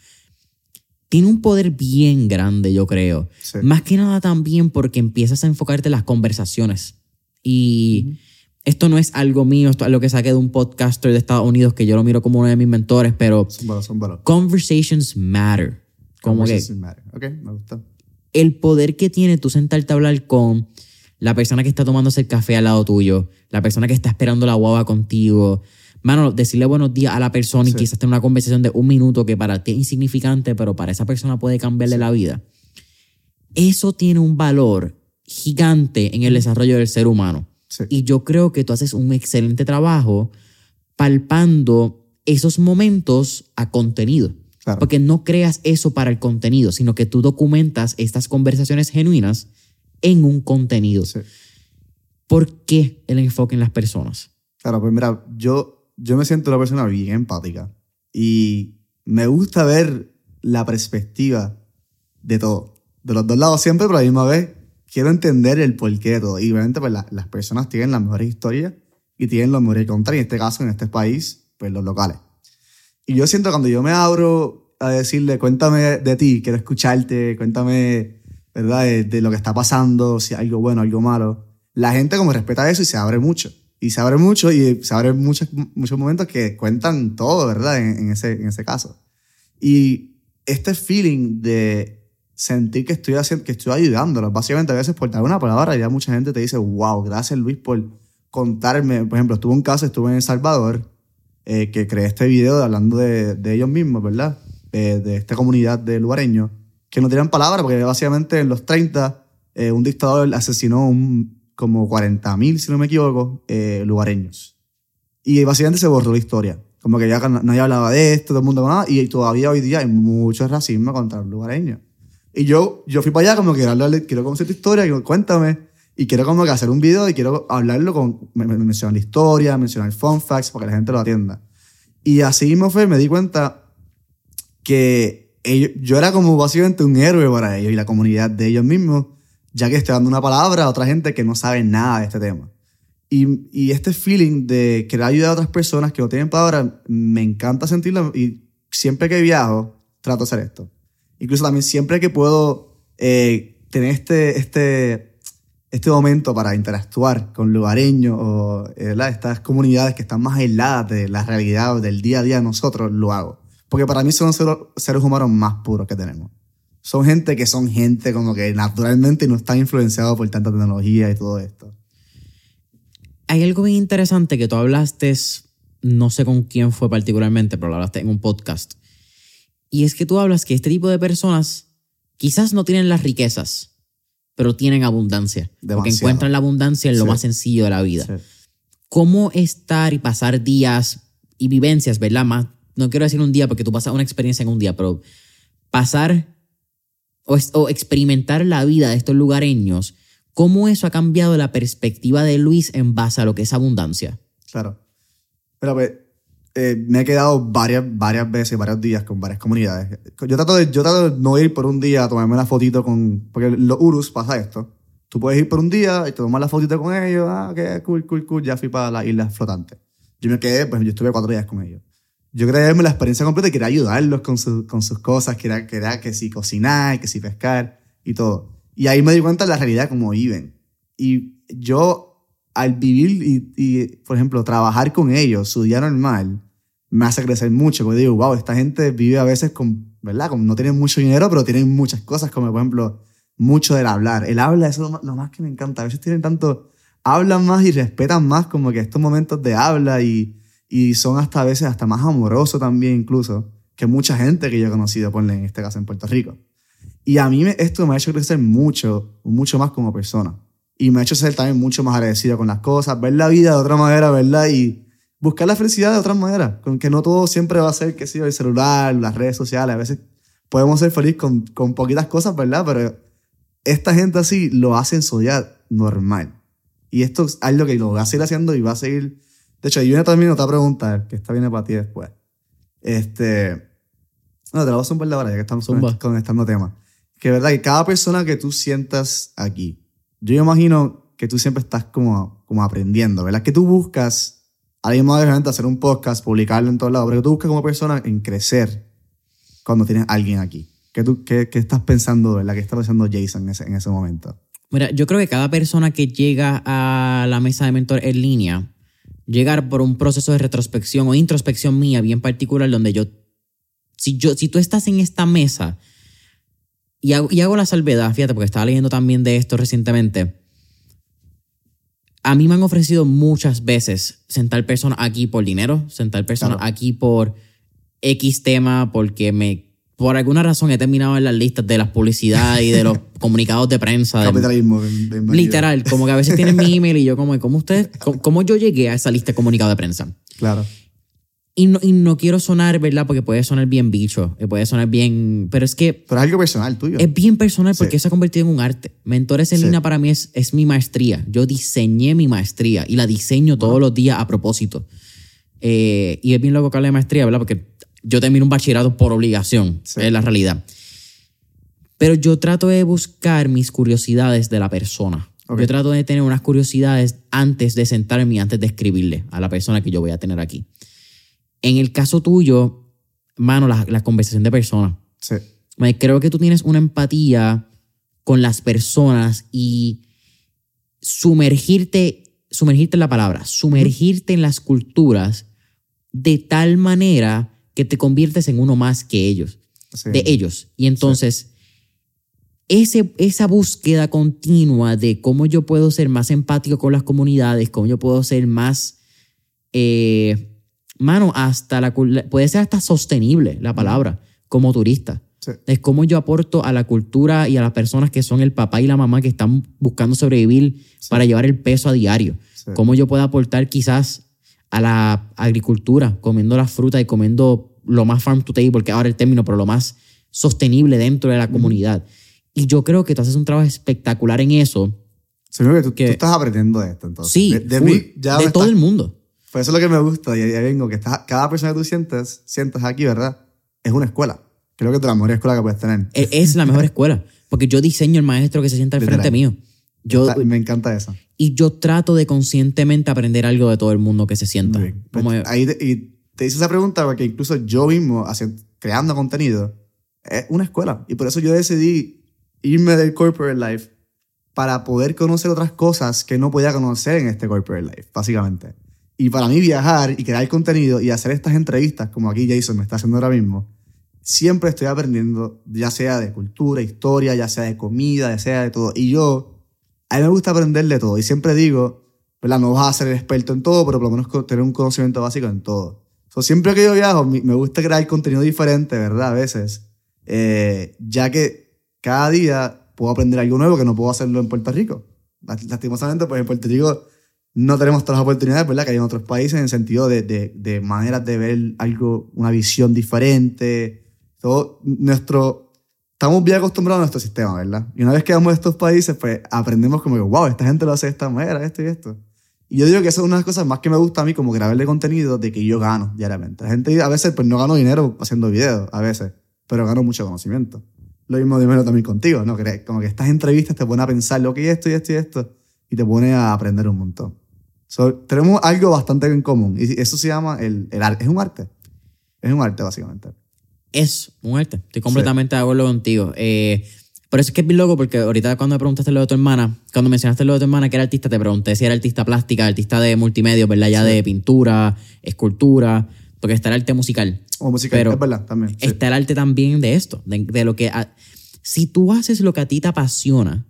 tiene un poder bien grande, yo creo. Sí. Más que nada también porque empiezas a enfocarte en las conversaciones. Y esto no es algo mío, esto es algo que saqué de un podcaster de Estados Unidos que yo lo miro como uno de mis mentores, pero conversations matter. Como que Conversations matter. Ok, me gusta. el poder que tiene tú sentarte a hablar con la persona que está tomándose el café al lado tuyo, la persona que está esperando la guava contigo. Mano, decirle buenos días a la persona y Sí. quizás tener una conversación de un minuto que para ti es insignificante, pero para esa persona puede cambiarle la vida. Eso tiene un valor gigante en el desarrollo del ser humano. Sí. Y yo creo que tú haces un excelente trabajo palpando esos momentos a contenido. Claro. Porque no creas eso para el contenido, sino que tú documentas estas conversaciones genuinas en un contenido. Sí. ¿Por qué el enfoque en las personas? Claro, pues mira, yo, yo me siento una persona bien empática y me gusta ver la perspectiva de todo. De los dos lados siempre, pero a la misma vez quiero entender el porqué de todo. Y obviamente pues, la- las personas tienen las mejores historias y tienen los mejores contras, y en este caso, en este país, pues los locales. Y yo siento cuando yo me abro a decirle, cuéntame de ti, quiero escucharte, cuéntame, ¿verdad?, de, de lo que está pasando, si algo bueno, algo malo. La gente como respeta eso y se abre mucho. Y se abre mucho y se abren muchos, muchos momentos que cuentan todo, ¿verdad?, en, en ese, en ese caso. Y este feeling de sentir que estoy haciendo, que estoy ayudándolos, básicamente a veces por dar una palabra, ya mucha gente te dice, wow, gracias Luis por contarme. Por ejemplo, estuve en un caso, estuve en El Salvador, eh, que creé este video hablando de, de ellos mismos, ¿verdad? De, de esta comunidad de lugareños, que no tenían palabra, porque básicamente en los 30 eh, un dictador asesinó un, como 40.000, si no me equivoco, eh, lugareños. Y básicamente se borró la historia. Como que ya na- nadie hablaba de esto, todo el mundo nada, y todavía hoy día hay mucho racismo contra los lugareños. Y yo, yo fui para allá como que hablarle, quiero conocer tu historia, cuéntame, y quiero como que hacer un video y quiero hablarlo con, me- me- mencionar la historia, mencionar fun facts para que la gente lo atienda. Y así mismo fue, me di cuenta que ellos- yo era como básicamente un héroe para ellos y la comunidad de ellos mismos, ya que estoy dando una palabra a otra gente que no sabe nada de este tema. Y, y este feeling de querer ayudar a otras personas que no tienen palabra, me encanta sentirlo y siempre que viajo, trato de hacer esto. Incluso también siempre que puedo eh, tener este, este, este momento para interactuar con lugareños o eh, estas comunidades que están más aisladas de la realidad del día a día de nosotros, lo hago. Porque para mí son los seres humanos más puros que tenemos. Son gente que son gente como que naturalmente no están influenciados por tanta tecnología y todo esto. Hay algo bien interesante que tú hablaste, no sé con quién fue particularmente, pero lo hablaste en un podcast. Y es que tú hablas que este tipo de personas quizás no tienen las riquezas, pero tienen abundancia. Porque encuentran la abundancia en lo Sí. más sencillo de la vida. Sí. cómo estar y pasar días y vivencias, ¿verdad? Más, no quiero decir un día porque tú pasas una experiencia en un día, pero pasar o, o experimentar la vida de estos lugareños, cómo eso ha cambiado la perspectiva de Luis en base a lo que es abundancia. Claro. Pero pues, eh, me he quedado varias, varias veces, varios días con varias comunidades. Yo trato, de, yo trato de no ir por un día a tomarme una fotito con... Porque los Urus pasa esto. Tú puedes ir por un día y te tomas la fotito con ellos. Ah, qué cool, cool, cool. Ya fui para la isla flotante. Yo me quedé, pues yo estuve cuatro días con ellos. Yo quería darme la experiencia completa y quería ayudarlos con, su- con sus cosas. Quería, quería que si cocinar, que si pescar y todo. Y ahí me di cuenta de la realidad como viven. Y yo, al vivir y, y, por ejemplo, trabajar con ellos, su día normal, me hace crecer mucho. Porque digo, wow, esta gente vive a veces con, ¿verdad? Con, no tienen mucho dinero, pero tienen muchas cosas, como por ejemplo, mucho del hablar. El habla, es lo más, lo más que me encanta. A veces tienen tanto, hablan más y respetan más como que estos momentos de habla y, y son hasta a veces hasta más amorosos también incluso que mucha gente que yo he conocido, ponle en este caso en Puerto Rico. Y a mí me- esto me ha hecho crecer mucho, mucho más como persona. Y me ha hecho ser también mucho más agradecido con las cosas, ver la vida de otra manera, ¿verdad? Y buscar la felicidad de otra manera. Con que no todo siempre va a ser, qué sé yo, el celular, las redes sociales. A veces podemos ser felices con, con poquitas cosas, ¿verdad? Pero esta gente así lo hace en su día normal. Y esto es algo que lo va a seguir haciendo y va a seguir. De hecho, hay una también otra pregunta que esta viene para ti después. Este. No, te la voy a zumbar de ahora, ya que estamos Zumba. con- conectando temas. Que verdad que cada persona que tú sientas aquí, yo imagino que tú siempre estás como, como aprendiendo, ¿verdad? Que tú buscas, a la misma vez, obviamente, hacer un podcast, publicarlo en todos lados, pero tú buscas como persona en crecer cuando tienes alguien aquí. ¿Qué, tú, qué, qué estás pensando, ¿verdad? ¿Qué está pensando Jason en ese, en ese momento? Mira, yo creo que cada persona que llega a la mesa de mentor en línea, llegar por un proceso de retrospección o introspección mía bien particular donde yo, si, yo, si tú estás en esta mesa y hago, y hago la salvedad, fíjate, porque estaba leyendo también de esto recientemente, a mí me han ofrecido muchas veces sentar personas aquí por dinero, sentar personas Claro. aquí por X tema, porque me... Por alguna razón he terminado en las listas de las publicidades y de los comunicados de prensa. Capitalismo. Literal, como que a veces tienen mi email y yo como, ¿cómo usted, cómo, cómo yo llegué a esa lista de comunicado de prensa? Claro. Y no, y no quiero sonar, ¿verdad? Porque puede sonar bien bicho, eh, puede sonar bien, pero es que Pero es algo personal tuyo. es bien personal porque Sí. se ha convertido en un arte. Mentores en Sí. línea para mí es, es mi maestría. Yo diseñé mi maestría y la diseño todos los días a propósito. Eh, y es bien loco que hable de maestría, ¿verdad? Porque yo termino un bachillerato por obligación, Sí. es la realidad. Pero yo trato de buscar mis curiosidades de la persona. Yo trato de tener unas curiosidades antes de sentarme y antes de escribirle a la persona que yo voy a tener aquí. En el caso tuyo, mano, la, la conversación de personas. Sí. Creo que tú tienes una empatía con las personas y sumergirte, sumergirte en la palabra, sumergirte en las culturas de tal manera que te conviertes en uno más que ellos, sí. de ellos. Y entonces, ese, esa búsqueda continua de cómo yo puedo ser más empático con las comunidades, cómo yo puedo ser más, eh, mano, hasta la, puede ser hasta sostenible la palabra como turista. Sí. Es cómo yo aporto a la cultura y a las personas que son el papá y la mamá que están buscando sobrevivir para llevar el peso a diario. Sí. Cómo yo puedo aportar quizás a la agricultura, comiendo la fruta y comiendo lo más farm to table, que ahora el término, pero lo más sostenible dentro de la comunidad. Y yo creo que tú haces un trabajo espectacular en eso. Se que tú, que- tú estás aprendiendo de esto, entonces. Sí, De, de full. mí, ya de me todo estás- el mundo. Pues eso es lo que me gusta. Y ahí vengo, que cada persona que tú sientes, sientes aquí, ¿verdad? Es una escuela. Creo que es la mejor escuela que puedes tener. E- Es la mejor escuela, porque yo diseño el maestro que se sienta al frente mío. Yo, me encanta eso. y yo trato de conscientemente aprender algo de todo el mundo que se sienta. Muy bien. Como- Pues, ahí te- y te hice esa pregunta porque incluso yo mismo, haciendo, creando contenido, es una escuela. Y por eso yo decidí irme del corporate life para poder conocer otras cosas que no podía conocer en este corporate life, básicamente. Y para mí viajar y crear contenido y hacer estas entrevistas, como aquí Jason me está haciendo ahora mismo, siempre estoy aprendiendo, ya sea de cultura, historia, ya sea de comida, ya sea de todo. Y yo, a mí me gusta aprender de todo. Y siempre digo, ¿verdad? No vas a ser experto en todo, pero por lo menos tener un conocimiento básico en todo. So, siempre que yo viajo, me gusta crear contenido diferente, ¿verdad? A veces. Eh, ya que cada día puedo aprender algo nuevo que no puedo hacerlo en Puerto Rico. Last- Lastimosamente, pues en Puerto Rico no tenemos todas las oportunidades, ¿verdad? Que hay en otros países en el sentido de, de, de maneras de ver algo, una visión diferente. Todo nuestro... Estamos bien acostumbrados a nuestro sistema, ¿verdad? Y una vez que vamos a estos países, pues aprendemos como que, wow, esta gente lo hace de esta manera, esto y esto. Y yo digo que eso es una de las cosas más que me gusta a mí como grabarle contenido de que yo gano diariamente. La gente a veces pues no gano dinero haciendo videos, a veces, pero gano mucho conocimiento. Lo mismo dímelo también contigo, ¿no? Como que estas entrevistas te ponen a pensar lo que es esto y esto y esto y te pone a aprender un montón. So, tenemos algo bastante en común y eso se llama el, el arte. Es un arte. Es un arte, básicamente. es un arte. Estoy completamente de acuerdo contigo. Eh, por eso es que es bien loco, porque ahorita cuando me preguntaste lo de tu hermana, cuando mencionaste lo de tu hermana que era artista, te pregunté si era artista plástica, artista de multimedia, ¿verdad? Ya de pintura, escultura, porque está el arte musical. O música, Pero es verdad, también. sí. Está el arte también de esto, de, de lo que... a- si tú haces lo que a ti te apasiona,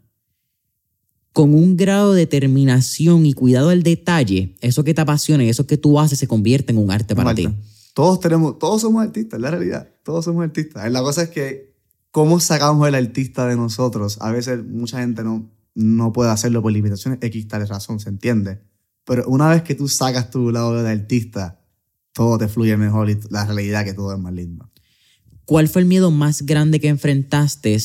con un grado de determinación y cuidado al detalle, eso que te apasiona y eso que tú haces se convierte en un arte para Marta, ti. Todos tenemos, todos somos artistas, la realidad. Todos somos artistas. La cosa es que, ¿cómo sacamos el artista de nosotros? A veces mucha gente no, no puede hacerlo por limitaciones X tal razón, se entiende. Pero una vez que tú sacas tu lado de artista, todo te fluye mejor y la realidad que todo es más lindo. ¿Cuál fue el miedo más grande que enfrentaste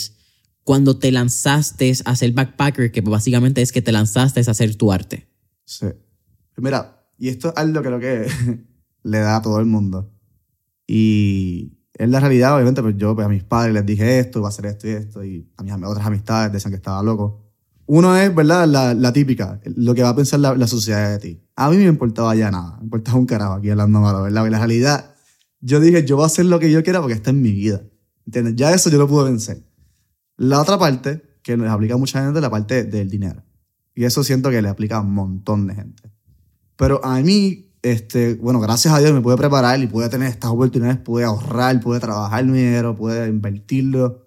cuando te lanzaste a ser backpacker? Que básicamente es que te lanzaste a hacer tu arte. Sí. Mira, y esto es algo que lo que le da a todo el mundo. Y es la realidad, obviamente, pues yo pues, a mis padres les dije esto, va a hacer esto y esto, y a mis otras amistades decían que estaba loco. Uno es, ¿verdad? La, la típica, lo que va a pensar la, la sociedad de ti. A mí me importaba ya nada, me importaba un carajo aquí hablando malo, ¿verdad? Y la realidad, yo dije, yo voy a hacer lo que yo quiera porque está en mi vida. ¿Entiendes? Ya eso yo lo pude vencer. La otra parte, que les aplica a mucha gente, es la parte del dinero. Y eso siento que le aplica a un montón de gente. Pero a mí, este, bueno, gracias a Dios me pude preparar y pude tener estas oportunidades, pude ahorrar, pude trabajar mi dinero, pude invertirlo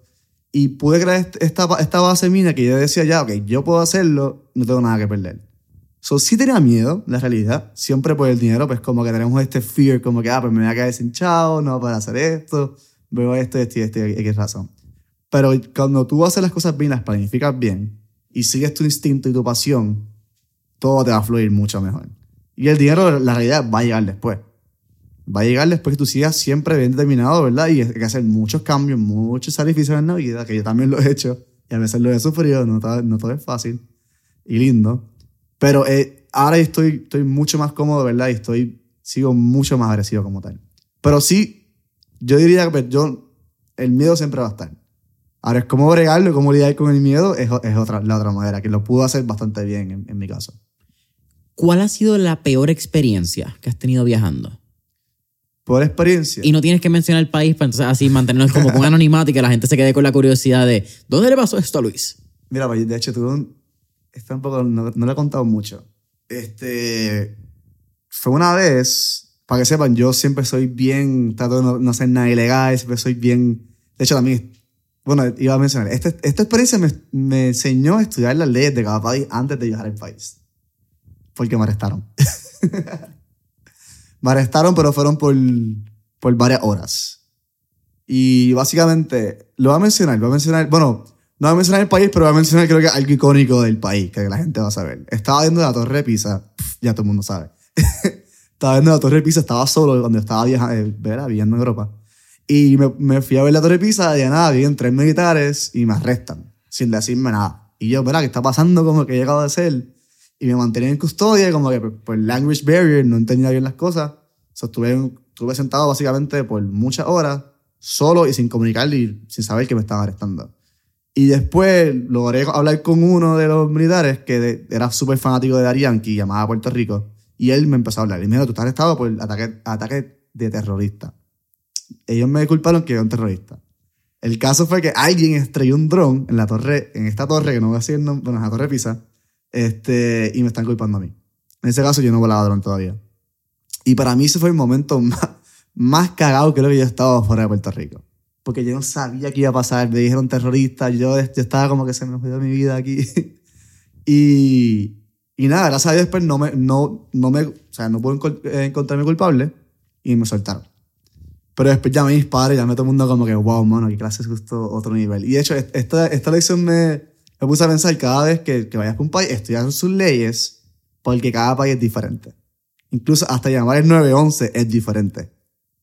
y pude crear est- esta, esta base mía que yo decía ya, ok, yo puedo hacerlo, no tengo nada que perder. So, sí tenía miedo, la realidad, siempre por el dinero, pues como que tenemos este fear, como que, ah, pues me voy a quedar sin chavo, no voy a poder hacer esto, veo esto, esto y esto, y qué razón. Pero cuando tú haces las cosas bien, las planificas bien y sigues tu instinto y tu pasión, todo te va a fluir mucho mejor. Y el dinero, la realidad, va a llegar después. Va a llegar después que tú sigas siempre bien determinado, ¿verdad? Y hay que hacer muchos cambios, muchos sacrificios en la vida, que yo también lo he hecho. Y a veces lo he sufrido, no no todo es fácil y lindo. Pero eh, ahora estoy, estoy mucho más cómodo, ¿verdad? Y estoy, sigo mucho más agresivo como tal. Pero sí, yo diría que yo, el miedo siempre va a estar. Ahora es cómo bregarlo, cómo lidiar con el miedo, es, es otra, la otra manera, que lo pudo hacer bastante bien en, en mi caso. ¿Cuál ha sido la peor experiencia que has tenido viajando? Por experiencia. Y no tienes que mencionar el país para entonces así mantenernos como con anonimato y que la gente se quede con la curiosidad de ¿dónde le pasó esto a Luis? Mira, pues, de hecho, un. Está un poco. No, no lo he contado mucho. Este. Fue una vez. Para que sepan, yo siempre soy bien. Trato de no, no hacer nada ilegal. Siempre soy bien. De hecho, también. Bueno, iba a mencionar. Esta, esta experiencia me, me enseñó a estudiar las leyes de cada país antes de viajar al país. Porque me arrestaron. me arrestaron, pero fueron por, por varias horas. Y básicamente, lo voy a mencionar, voy a mencionar, bueno, no voy a mencionar el país, pero voy a mencionar creo que algo icónico del país, que la gente va a saber. Estaba viendo la Torre de Pisa, ya todo el mundo sabe. estaba viendo la Torre de Pisa, estaba solo cuando estaba viajando, eh, viviendo en Europa. Y me, me, fui a ver la Torre Pisa y de nada, vienen tres militares y me arrestan, sin decirme nada. Y yo, ¿verdad? ¿Qué está pasando? Como que he llegado a ser. Y me mantenían en custodia, como que por, por language barrier no entendía bien las cosas. So, estuve, estuve sentado básicamente por muchas horas, solo y sin comunicar y sin saber que me estaban arrestando. Y después logré hablar con uno de los militares que de, era súper fanático de Yankee, llamaba a Puerto Rico, y él me empezó a hablar. Y me dijo, tú estás arrestado por ataque, ataque de terrorista. Ellos me culparon que era un terrorista. El caso fue que alguien estrelló un dron en la torre, en esta torre, que no voy a decir el nombre, bueno, en la torre Pisa, este, y me están culpando a mí. En ese caso yo no volaba dron todavía. Y para mí ese fue el momento más, más cagado que lo que yo estaba fuera de Puerto Rico porque yo no sabía qué iba a pasar. Me dijeron terrorista, yo, yo estaba como que se me jodió mi vida aquí. y, y nada, gracias a Dios después no me, no, no me, o sea, no pude encontrarme culpable y me soltaron. Pero después llamé a mis padres, llamé a todo el mundo como que, wow, mano, qué clase es justo otro nivel. Y de hecho, esta, esta lección me, me puse a pensar cada vez que, que vayas a un país, estudiar sus leyes, porque cada país es diferente. Incluso hasta llamar el 911 es diferente.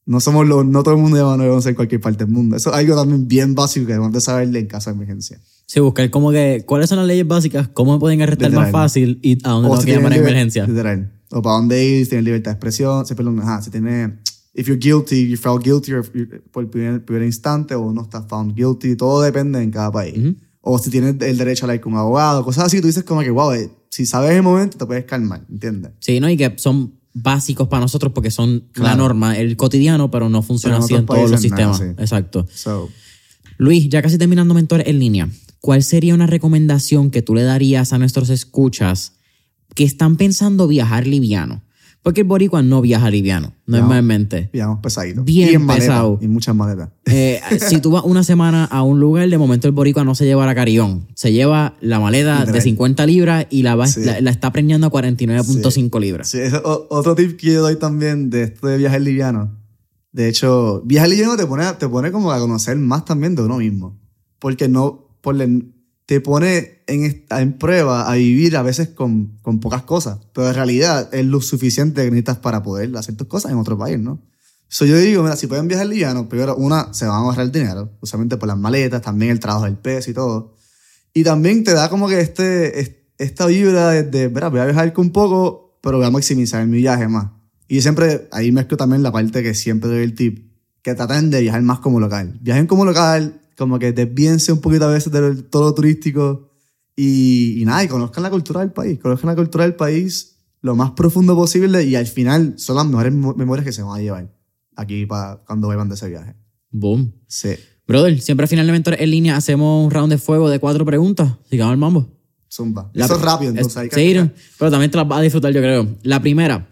No somos los, no todo el mundo llama 911 en cualquier parte del mundo. Eso es algo también bien básico que debemos de saberle en caso de emergencia. Sí, buscar como que, ¿cuáles son las leyes básicas? ¿Cómo me pueden arrestar literal. más fácil? ¿Y a dónde tengo si que llamar en emergencia? Literal. O para dónde ir, si tienes libertad de expresión, si, perdón, ajá, si tiene, if you're guilty, you found guilty por el primer, primer, instante o no estás found guilty, todo depende en cada país. Uh -huh. O si tienes el derecho a hablar con un abogado, cosas así, tú dices como que, wow, si sabes el momento te puedes calmar, ¿entiendes? Sí, ¿no? Y que son básicos para nosotros porque son claro. la norma, el cotidiano, pero no funciona pero así en todos los sistemas. Nada, sí. Exacto. So. Luis, ya casi terminando Mentores en línea, ¿cuál sería una recomendación que tú le darías a nuestros escuchas que están pensando viajar liviano? Porque el boricua no viaja liviano, normalmente. Viajamos pesadito. Bien, pesado. Maleta, y muchas maletas. Eh, si tú vas una semana a un lugar, de momento el boricua no se lleva la carillón. Se lleva la maleta de 50 libras y la, va, sí. la, la, está preñando a 49.5 sí. libras. Sí, otro tip que yo doy también de esto de viajar liviano. De hecho, viajar liviano te pone, te pone como a conocer más también de uno mismo. Porque no, por el, te pone en, en prueba a vivir a veces con, con pocas cosas, pero en realidad es lo suficiente que necesitas para poder hacer tus cosas en otro país, ¿no? So yo digo, mira, si pueden viajar liviano, primero, una, se van a ahorrar el dinero, usualmente por las maletas, también el trabajo del peso y todo. Y también te da como que este, esta vibra de, de verá, voy a viajar con poco, pero voy a maximizar mi viaje más. Y siempre, ahí mezclo también la parte que siempre doy el tip, que traten de viajar más como local. Viajen como local, como que desvíense un poquito a veces de todo lo turístico y, y, nada, y conozcan la cultura del país, conozcan la cultura del país lo más profundo posible y al final son las mejores memorias que se van a llevar aquí para cuando vuelvan de ese viaje. Boom. Sí. Brother, siempre al final de Mentor en línea hacemos un round de fuego de cuatro preguntas. Sigamos el mambo. Zumba. La, Eso es rápido, entonces. Hay que sí, pero también te las vas a disfrutar, yo creo. La primera,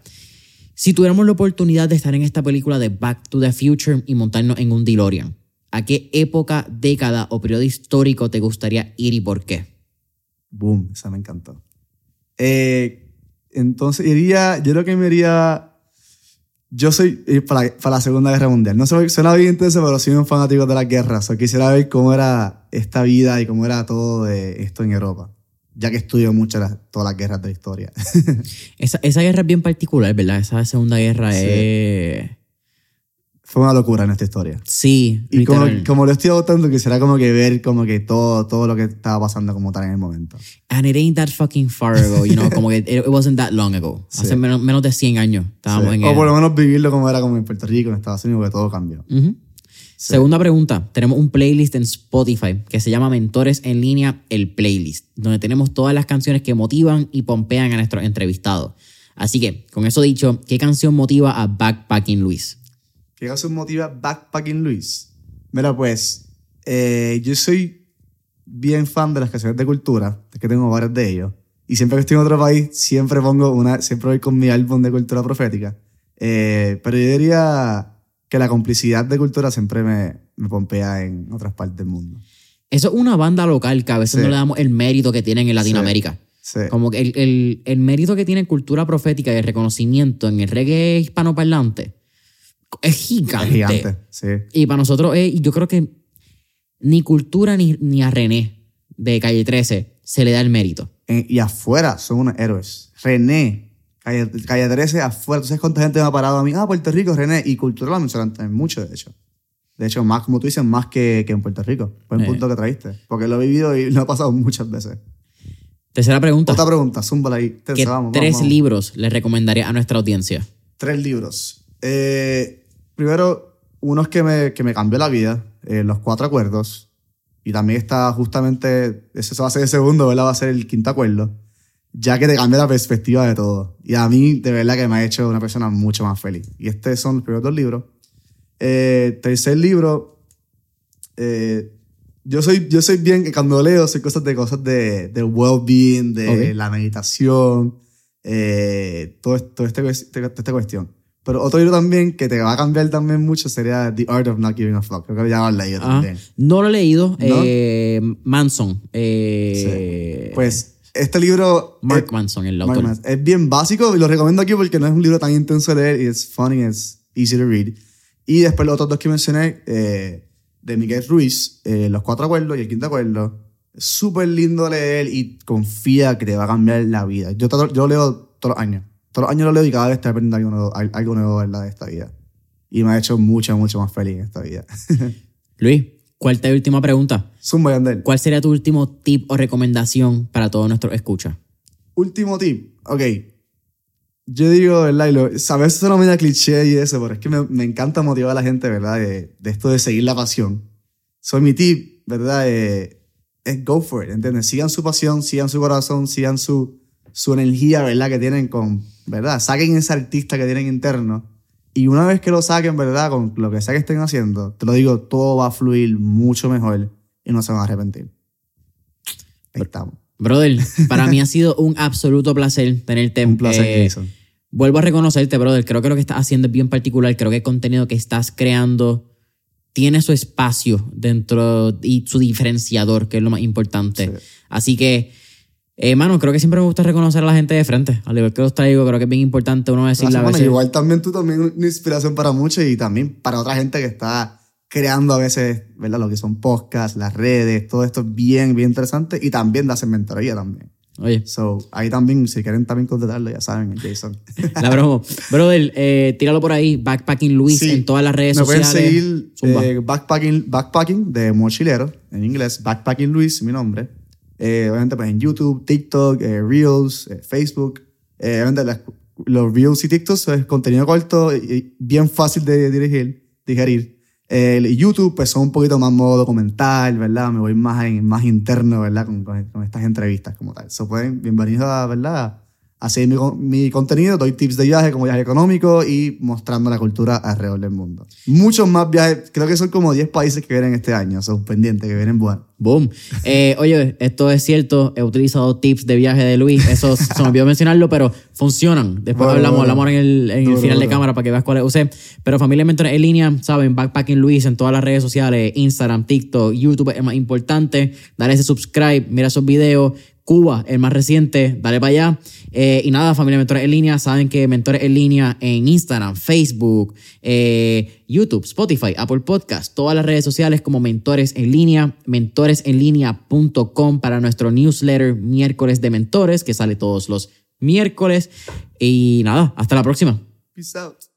si tuviéramos la oportunidad de estar en esta película de Back to the Future y montarnos en un DeLorean, ¿A qué época, década o periodo histórico te gustaría ir y por qué? Boom, esa me encantó. Eh, entonces iría, yo creo que me iría, yo soy para, para la Segunda Guerra Mundial. No soy, suena bien intenso, pero soy un fanático de las guerras. O quisiera ver cómo era esta vida y cómo era todo de esto en Europa. Ya que estudio mucho las, todas las guerras de la historia. esa, esa guerra es bien particular, ¿verdad? Esa Segunda Guerra sí. es fue una locura en esta historia. Sí. Y como, como, lo estoy adoptando, quisiera como que ver como que todo, todo lo que estaba pasando como tal en el momento. And it ain't that fucking far ago, you know, como que it, wasn't that long ago. Sí. Hace menos, menos, de 100 años estábamos sí. en O por lo menos vivirlo como era como en Puerto Rico, en Estados Unidos, que todo cambió. Uh -huh. Segunda pregunta. Tenemos un playlist en Spotify que se llama Mentores en línea, el playlist, donde tenemos todas las canciones que motivan y pompean a nuestros entrevistados. Así que, con eso dicho, ¿qué canción motiva a Backpacking Luis? ¿Qué canción motiva Backpacking Luis? Mira, pues, eh, yo soy bien fan de las canciones de cultura, es que tengo varias de ellos. Y siempre que estoy en otro país, siempre pongo una, siempre voy con mi álbum de cultura profética. Eh, pero yo diría que la complicidad de cultura siempre me, me pompea en otras partes del mundo. Eso es una banda local que a veces Sí. no le damos el mérito que tienen en Latinoamérica. Sí. Como que el, el- el mérito que tiene cultura profética y el reconocimiento en el reggae hispanoparlante es gigante. Es gigante, sí. Y para nosotros, es- yo creo que ni cultura ni, ni a René de Calle 13 se le da el mérito. Y afuera son unos héroes. René, Calle, Calle 13, afuera. ¿Tú sabes cuánta gente me ha parado a mí? Ah, Puerto Rico, René. Y cultura la mencionan también mucho, de hecho. De hecho, más, como tú dices, más que, que en Puerto Rico. Buen Eh. punto que traíste. Porque lo he vivido y lo he pasado muchas veces. Tercera pregunta. Otra pregunta, zúmbala ahí. ¿Qué Tercera, vamos, tres vamos, vamos. libros le recomendaría a nuestra audiencia? Tres libros. Eh, primero, unos que me, que me cambió la vida, eh, Los Cuatro Acuerdos. Y también está justamente, ese va a ser el segundo, ¿verdad? Va a ser el quinto acuerdo. Ya que te cambia la perspectiva de todo. Y a mí, de verdad, que me ha hecho una persona mucho más feliz. Y estos son los primeros dos libros. Eh, tercer libro, eh, yo soy, yo soy bien, cuando leo, soy cosas de cosas de, de well-being, de la meditación, eh, todo, todo este, toda esta cuestión. Pero otro libro también que te va a cambiar también mucho sería The Art of Not Giving a Fuck. Creo que ya lo has leído Ah, también. no lo he leído. ¿No? eh, Manson. eh, Pues este libro... Mark es- Manson, el autor. Manson. Es bien básico y lo recomiendo aquí porque no es un libro tan intenso de leer y es funny, es easy to read. Y después los otros dos que mencioné, eh, de Miguel Ruiz, eh, Los Cuatro Acuerdos y El Quinto Acuerdo. Súper lindo leer y confía que te va a cambiar la vida. Yo, yo leo todos los años. Todos los años lo leo y cada vez estoy aprendiendo algo nuevo, al- algo nuevo ¿verdad? de esta vida. Y me ha hecho mucho, mucho más feliz en esta vida. Luis, cuarta y última pregunta. Zumba. ¿Cuál sería tu último tip o recomendación para todos nuestros escuchas? Último tip. Ok. Yo digo, ¿verdad? Y lo, a veces suena medio cliché y eso, pero es que me, me encanta motivar a la gente, ¿verdad? De, de esto de seguir la pasión. Soy mi tip, ¿verdad? Eh, es go for it, ¿entiendes? Sigan su pasión, sigan su corazón, sigan su, su energía, ¿verdad? Que tienen con, ¿verdad? Saquen ese artista que tienen interno. Y una vez que lo saquen, ¿verdad? Con lo que sea que estén haciendo, te lo digo, todo va a fluir mucho mejor y no se van a arrepentir. Ahí estamos. Brother, para mí ha sido un absoluto placer tenerte. Un placer, eh. Vuelvo a reconocerte, brother. Creo que lo que estás haciendo es bien particular. Creo que el contenido que estás creando tiene su espacio dentro y su diferenciador, que es lo más importante. Sí. Así que, eh, mano, creo que siempre me gusta reconocer a la gente de frente. Al igual que los traigo, creo que es bien importante uno decirle a Gracias, mano. veces. Igual también tú también una inspiración para muchos y también para otra gente que está creando a veces, ¿verdad? Lo que son podcasts, las redes, todo esto es bien, bien interesante y también de hacer mentoría también. Oye, So, ahí también, si quieren también contratarlo, ya saben, Jason. la broma. Brother, eh, tíralo por ahí. Backpacking Luis Sí. en todas las redes Me pueden sociales. seguir Zumba. eh, backpacking, backpacking de mochilero, en inglés, Backpacking Luis, mi nombre. Eh, obviamente pues en YouTube, TikTok, eh, Reels, eh, Facebook. Eh, obviamente las- los Reels y TikToks es contenido corto y, bien fácil de dirigir, digerir. El YouTube pues son un poquito más modo documental, ¿verdad? Me voy más, en, más interno, ¿verdad? Con, con- con estas entrevistas como tal. So pueden, bienvenidos a, ¿verdad? A seguir mi, mi contenido, doy tips de viaje como viaje económico y mostrando la cultura alrededor del mundo. Muchos más viajes, creo que son como 10 países que vienen este año, son pendientes, que vienen buenos. Boom. Eh, oye, esto es cierto. He utilizado tips de viaje de Luis. Eso se me olvidó mencionarlo, pero funcionan. Después hablamos, hablamos en el, en el Duro, final de cámara para que veas cuáles usé. Pero familia Mentores en línea, saben, Backpacking Luis en todas las redes sociales, Instagram, TikTok, YouTube es más importante. Dale ese subscribe, mira esos videos. Cuba, el más reciente, dale para allá. Eh, y nada, familia Mentores en línea, saben que Mentores en línea en Instagram, Facebook, eh, YouTube, Spotify, Apple Podcast, todas las redes sociales como Mentores en línea, mentoresenlinea.com para nuestro newsletter miércoles de mentores que sale todos los miércoles. Y nada, hasta la próxima. Peace out.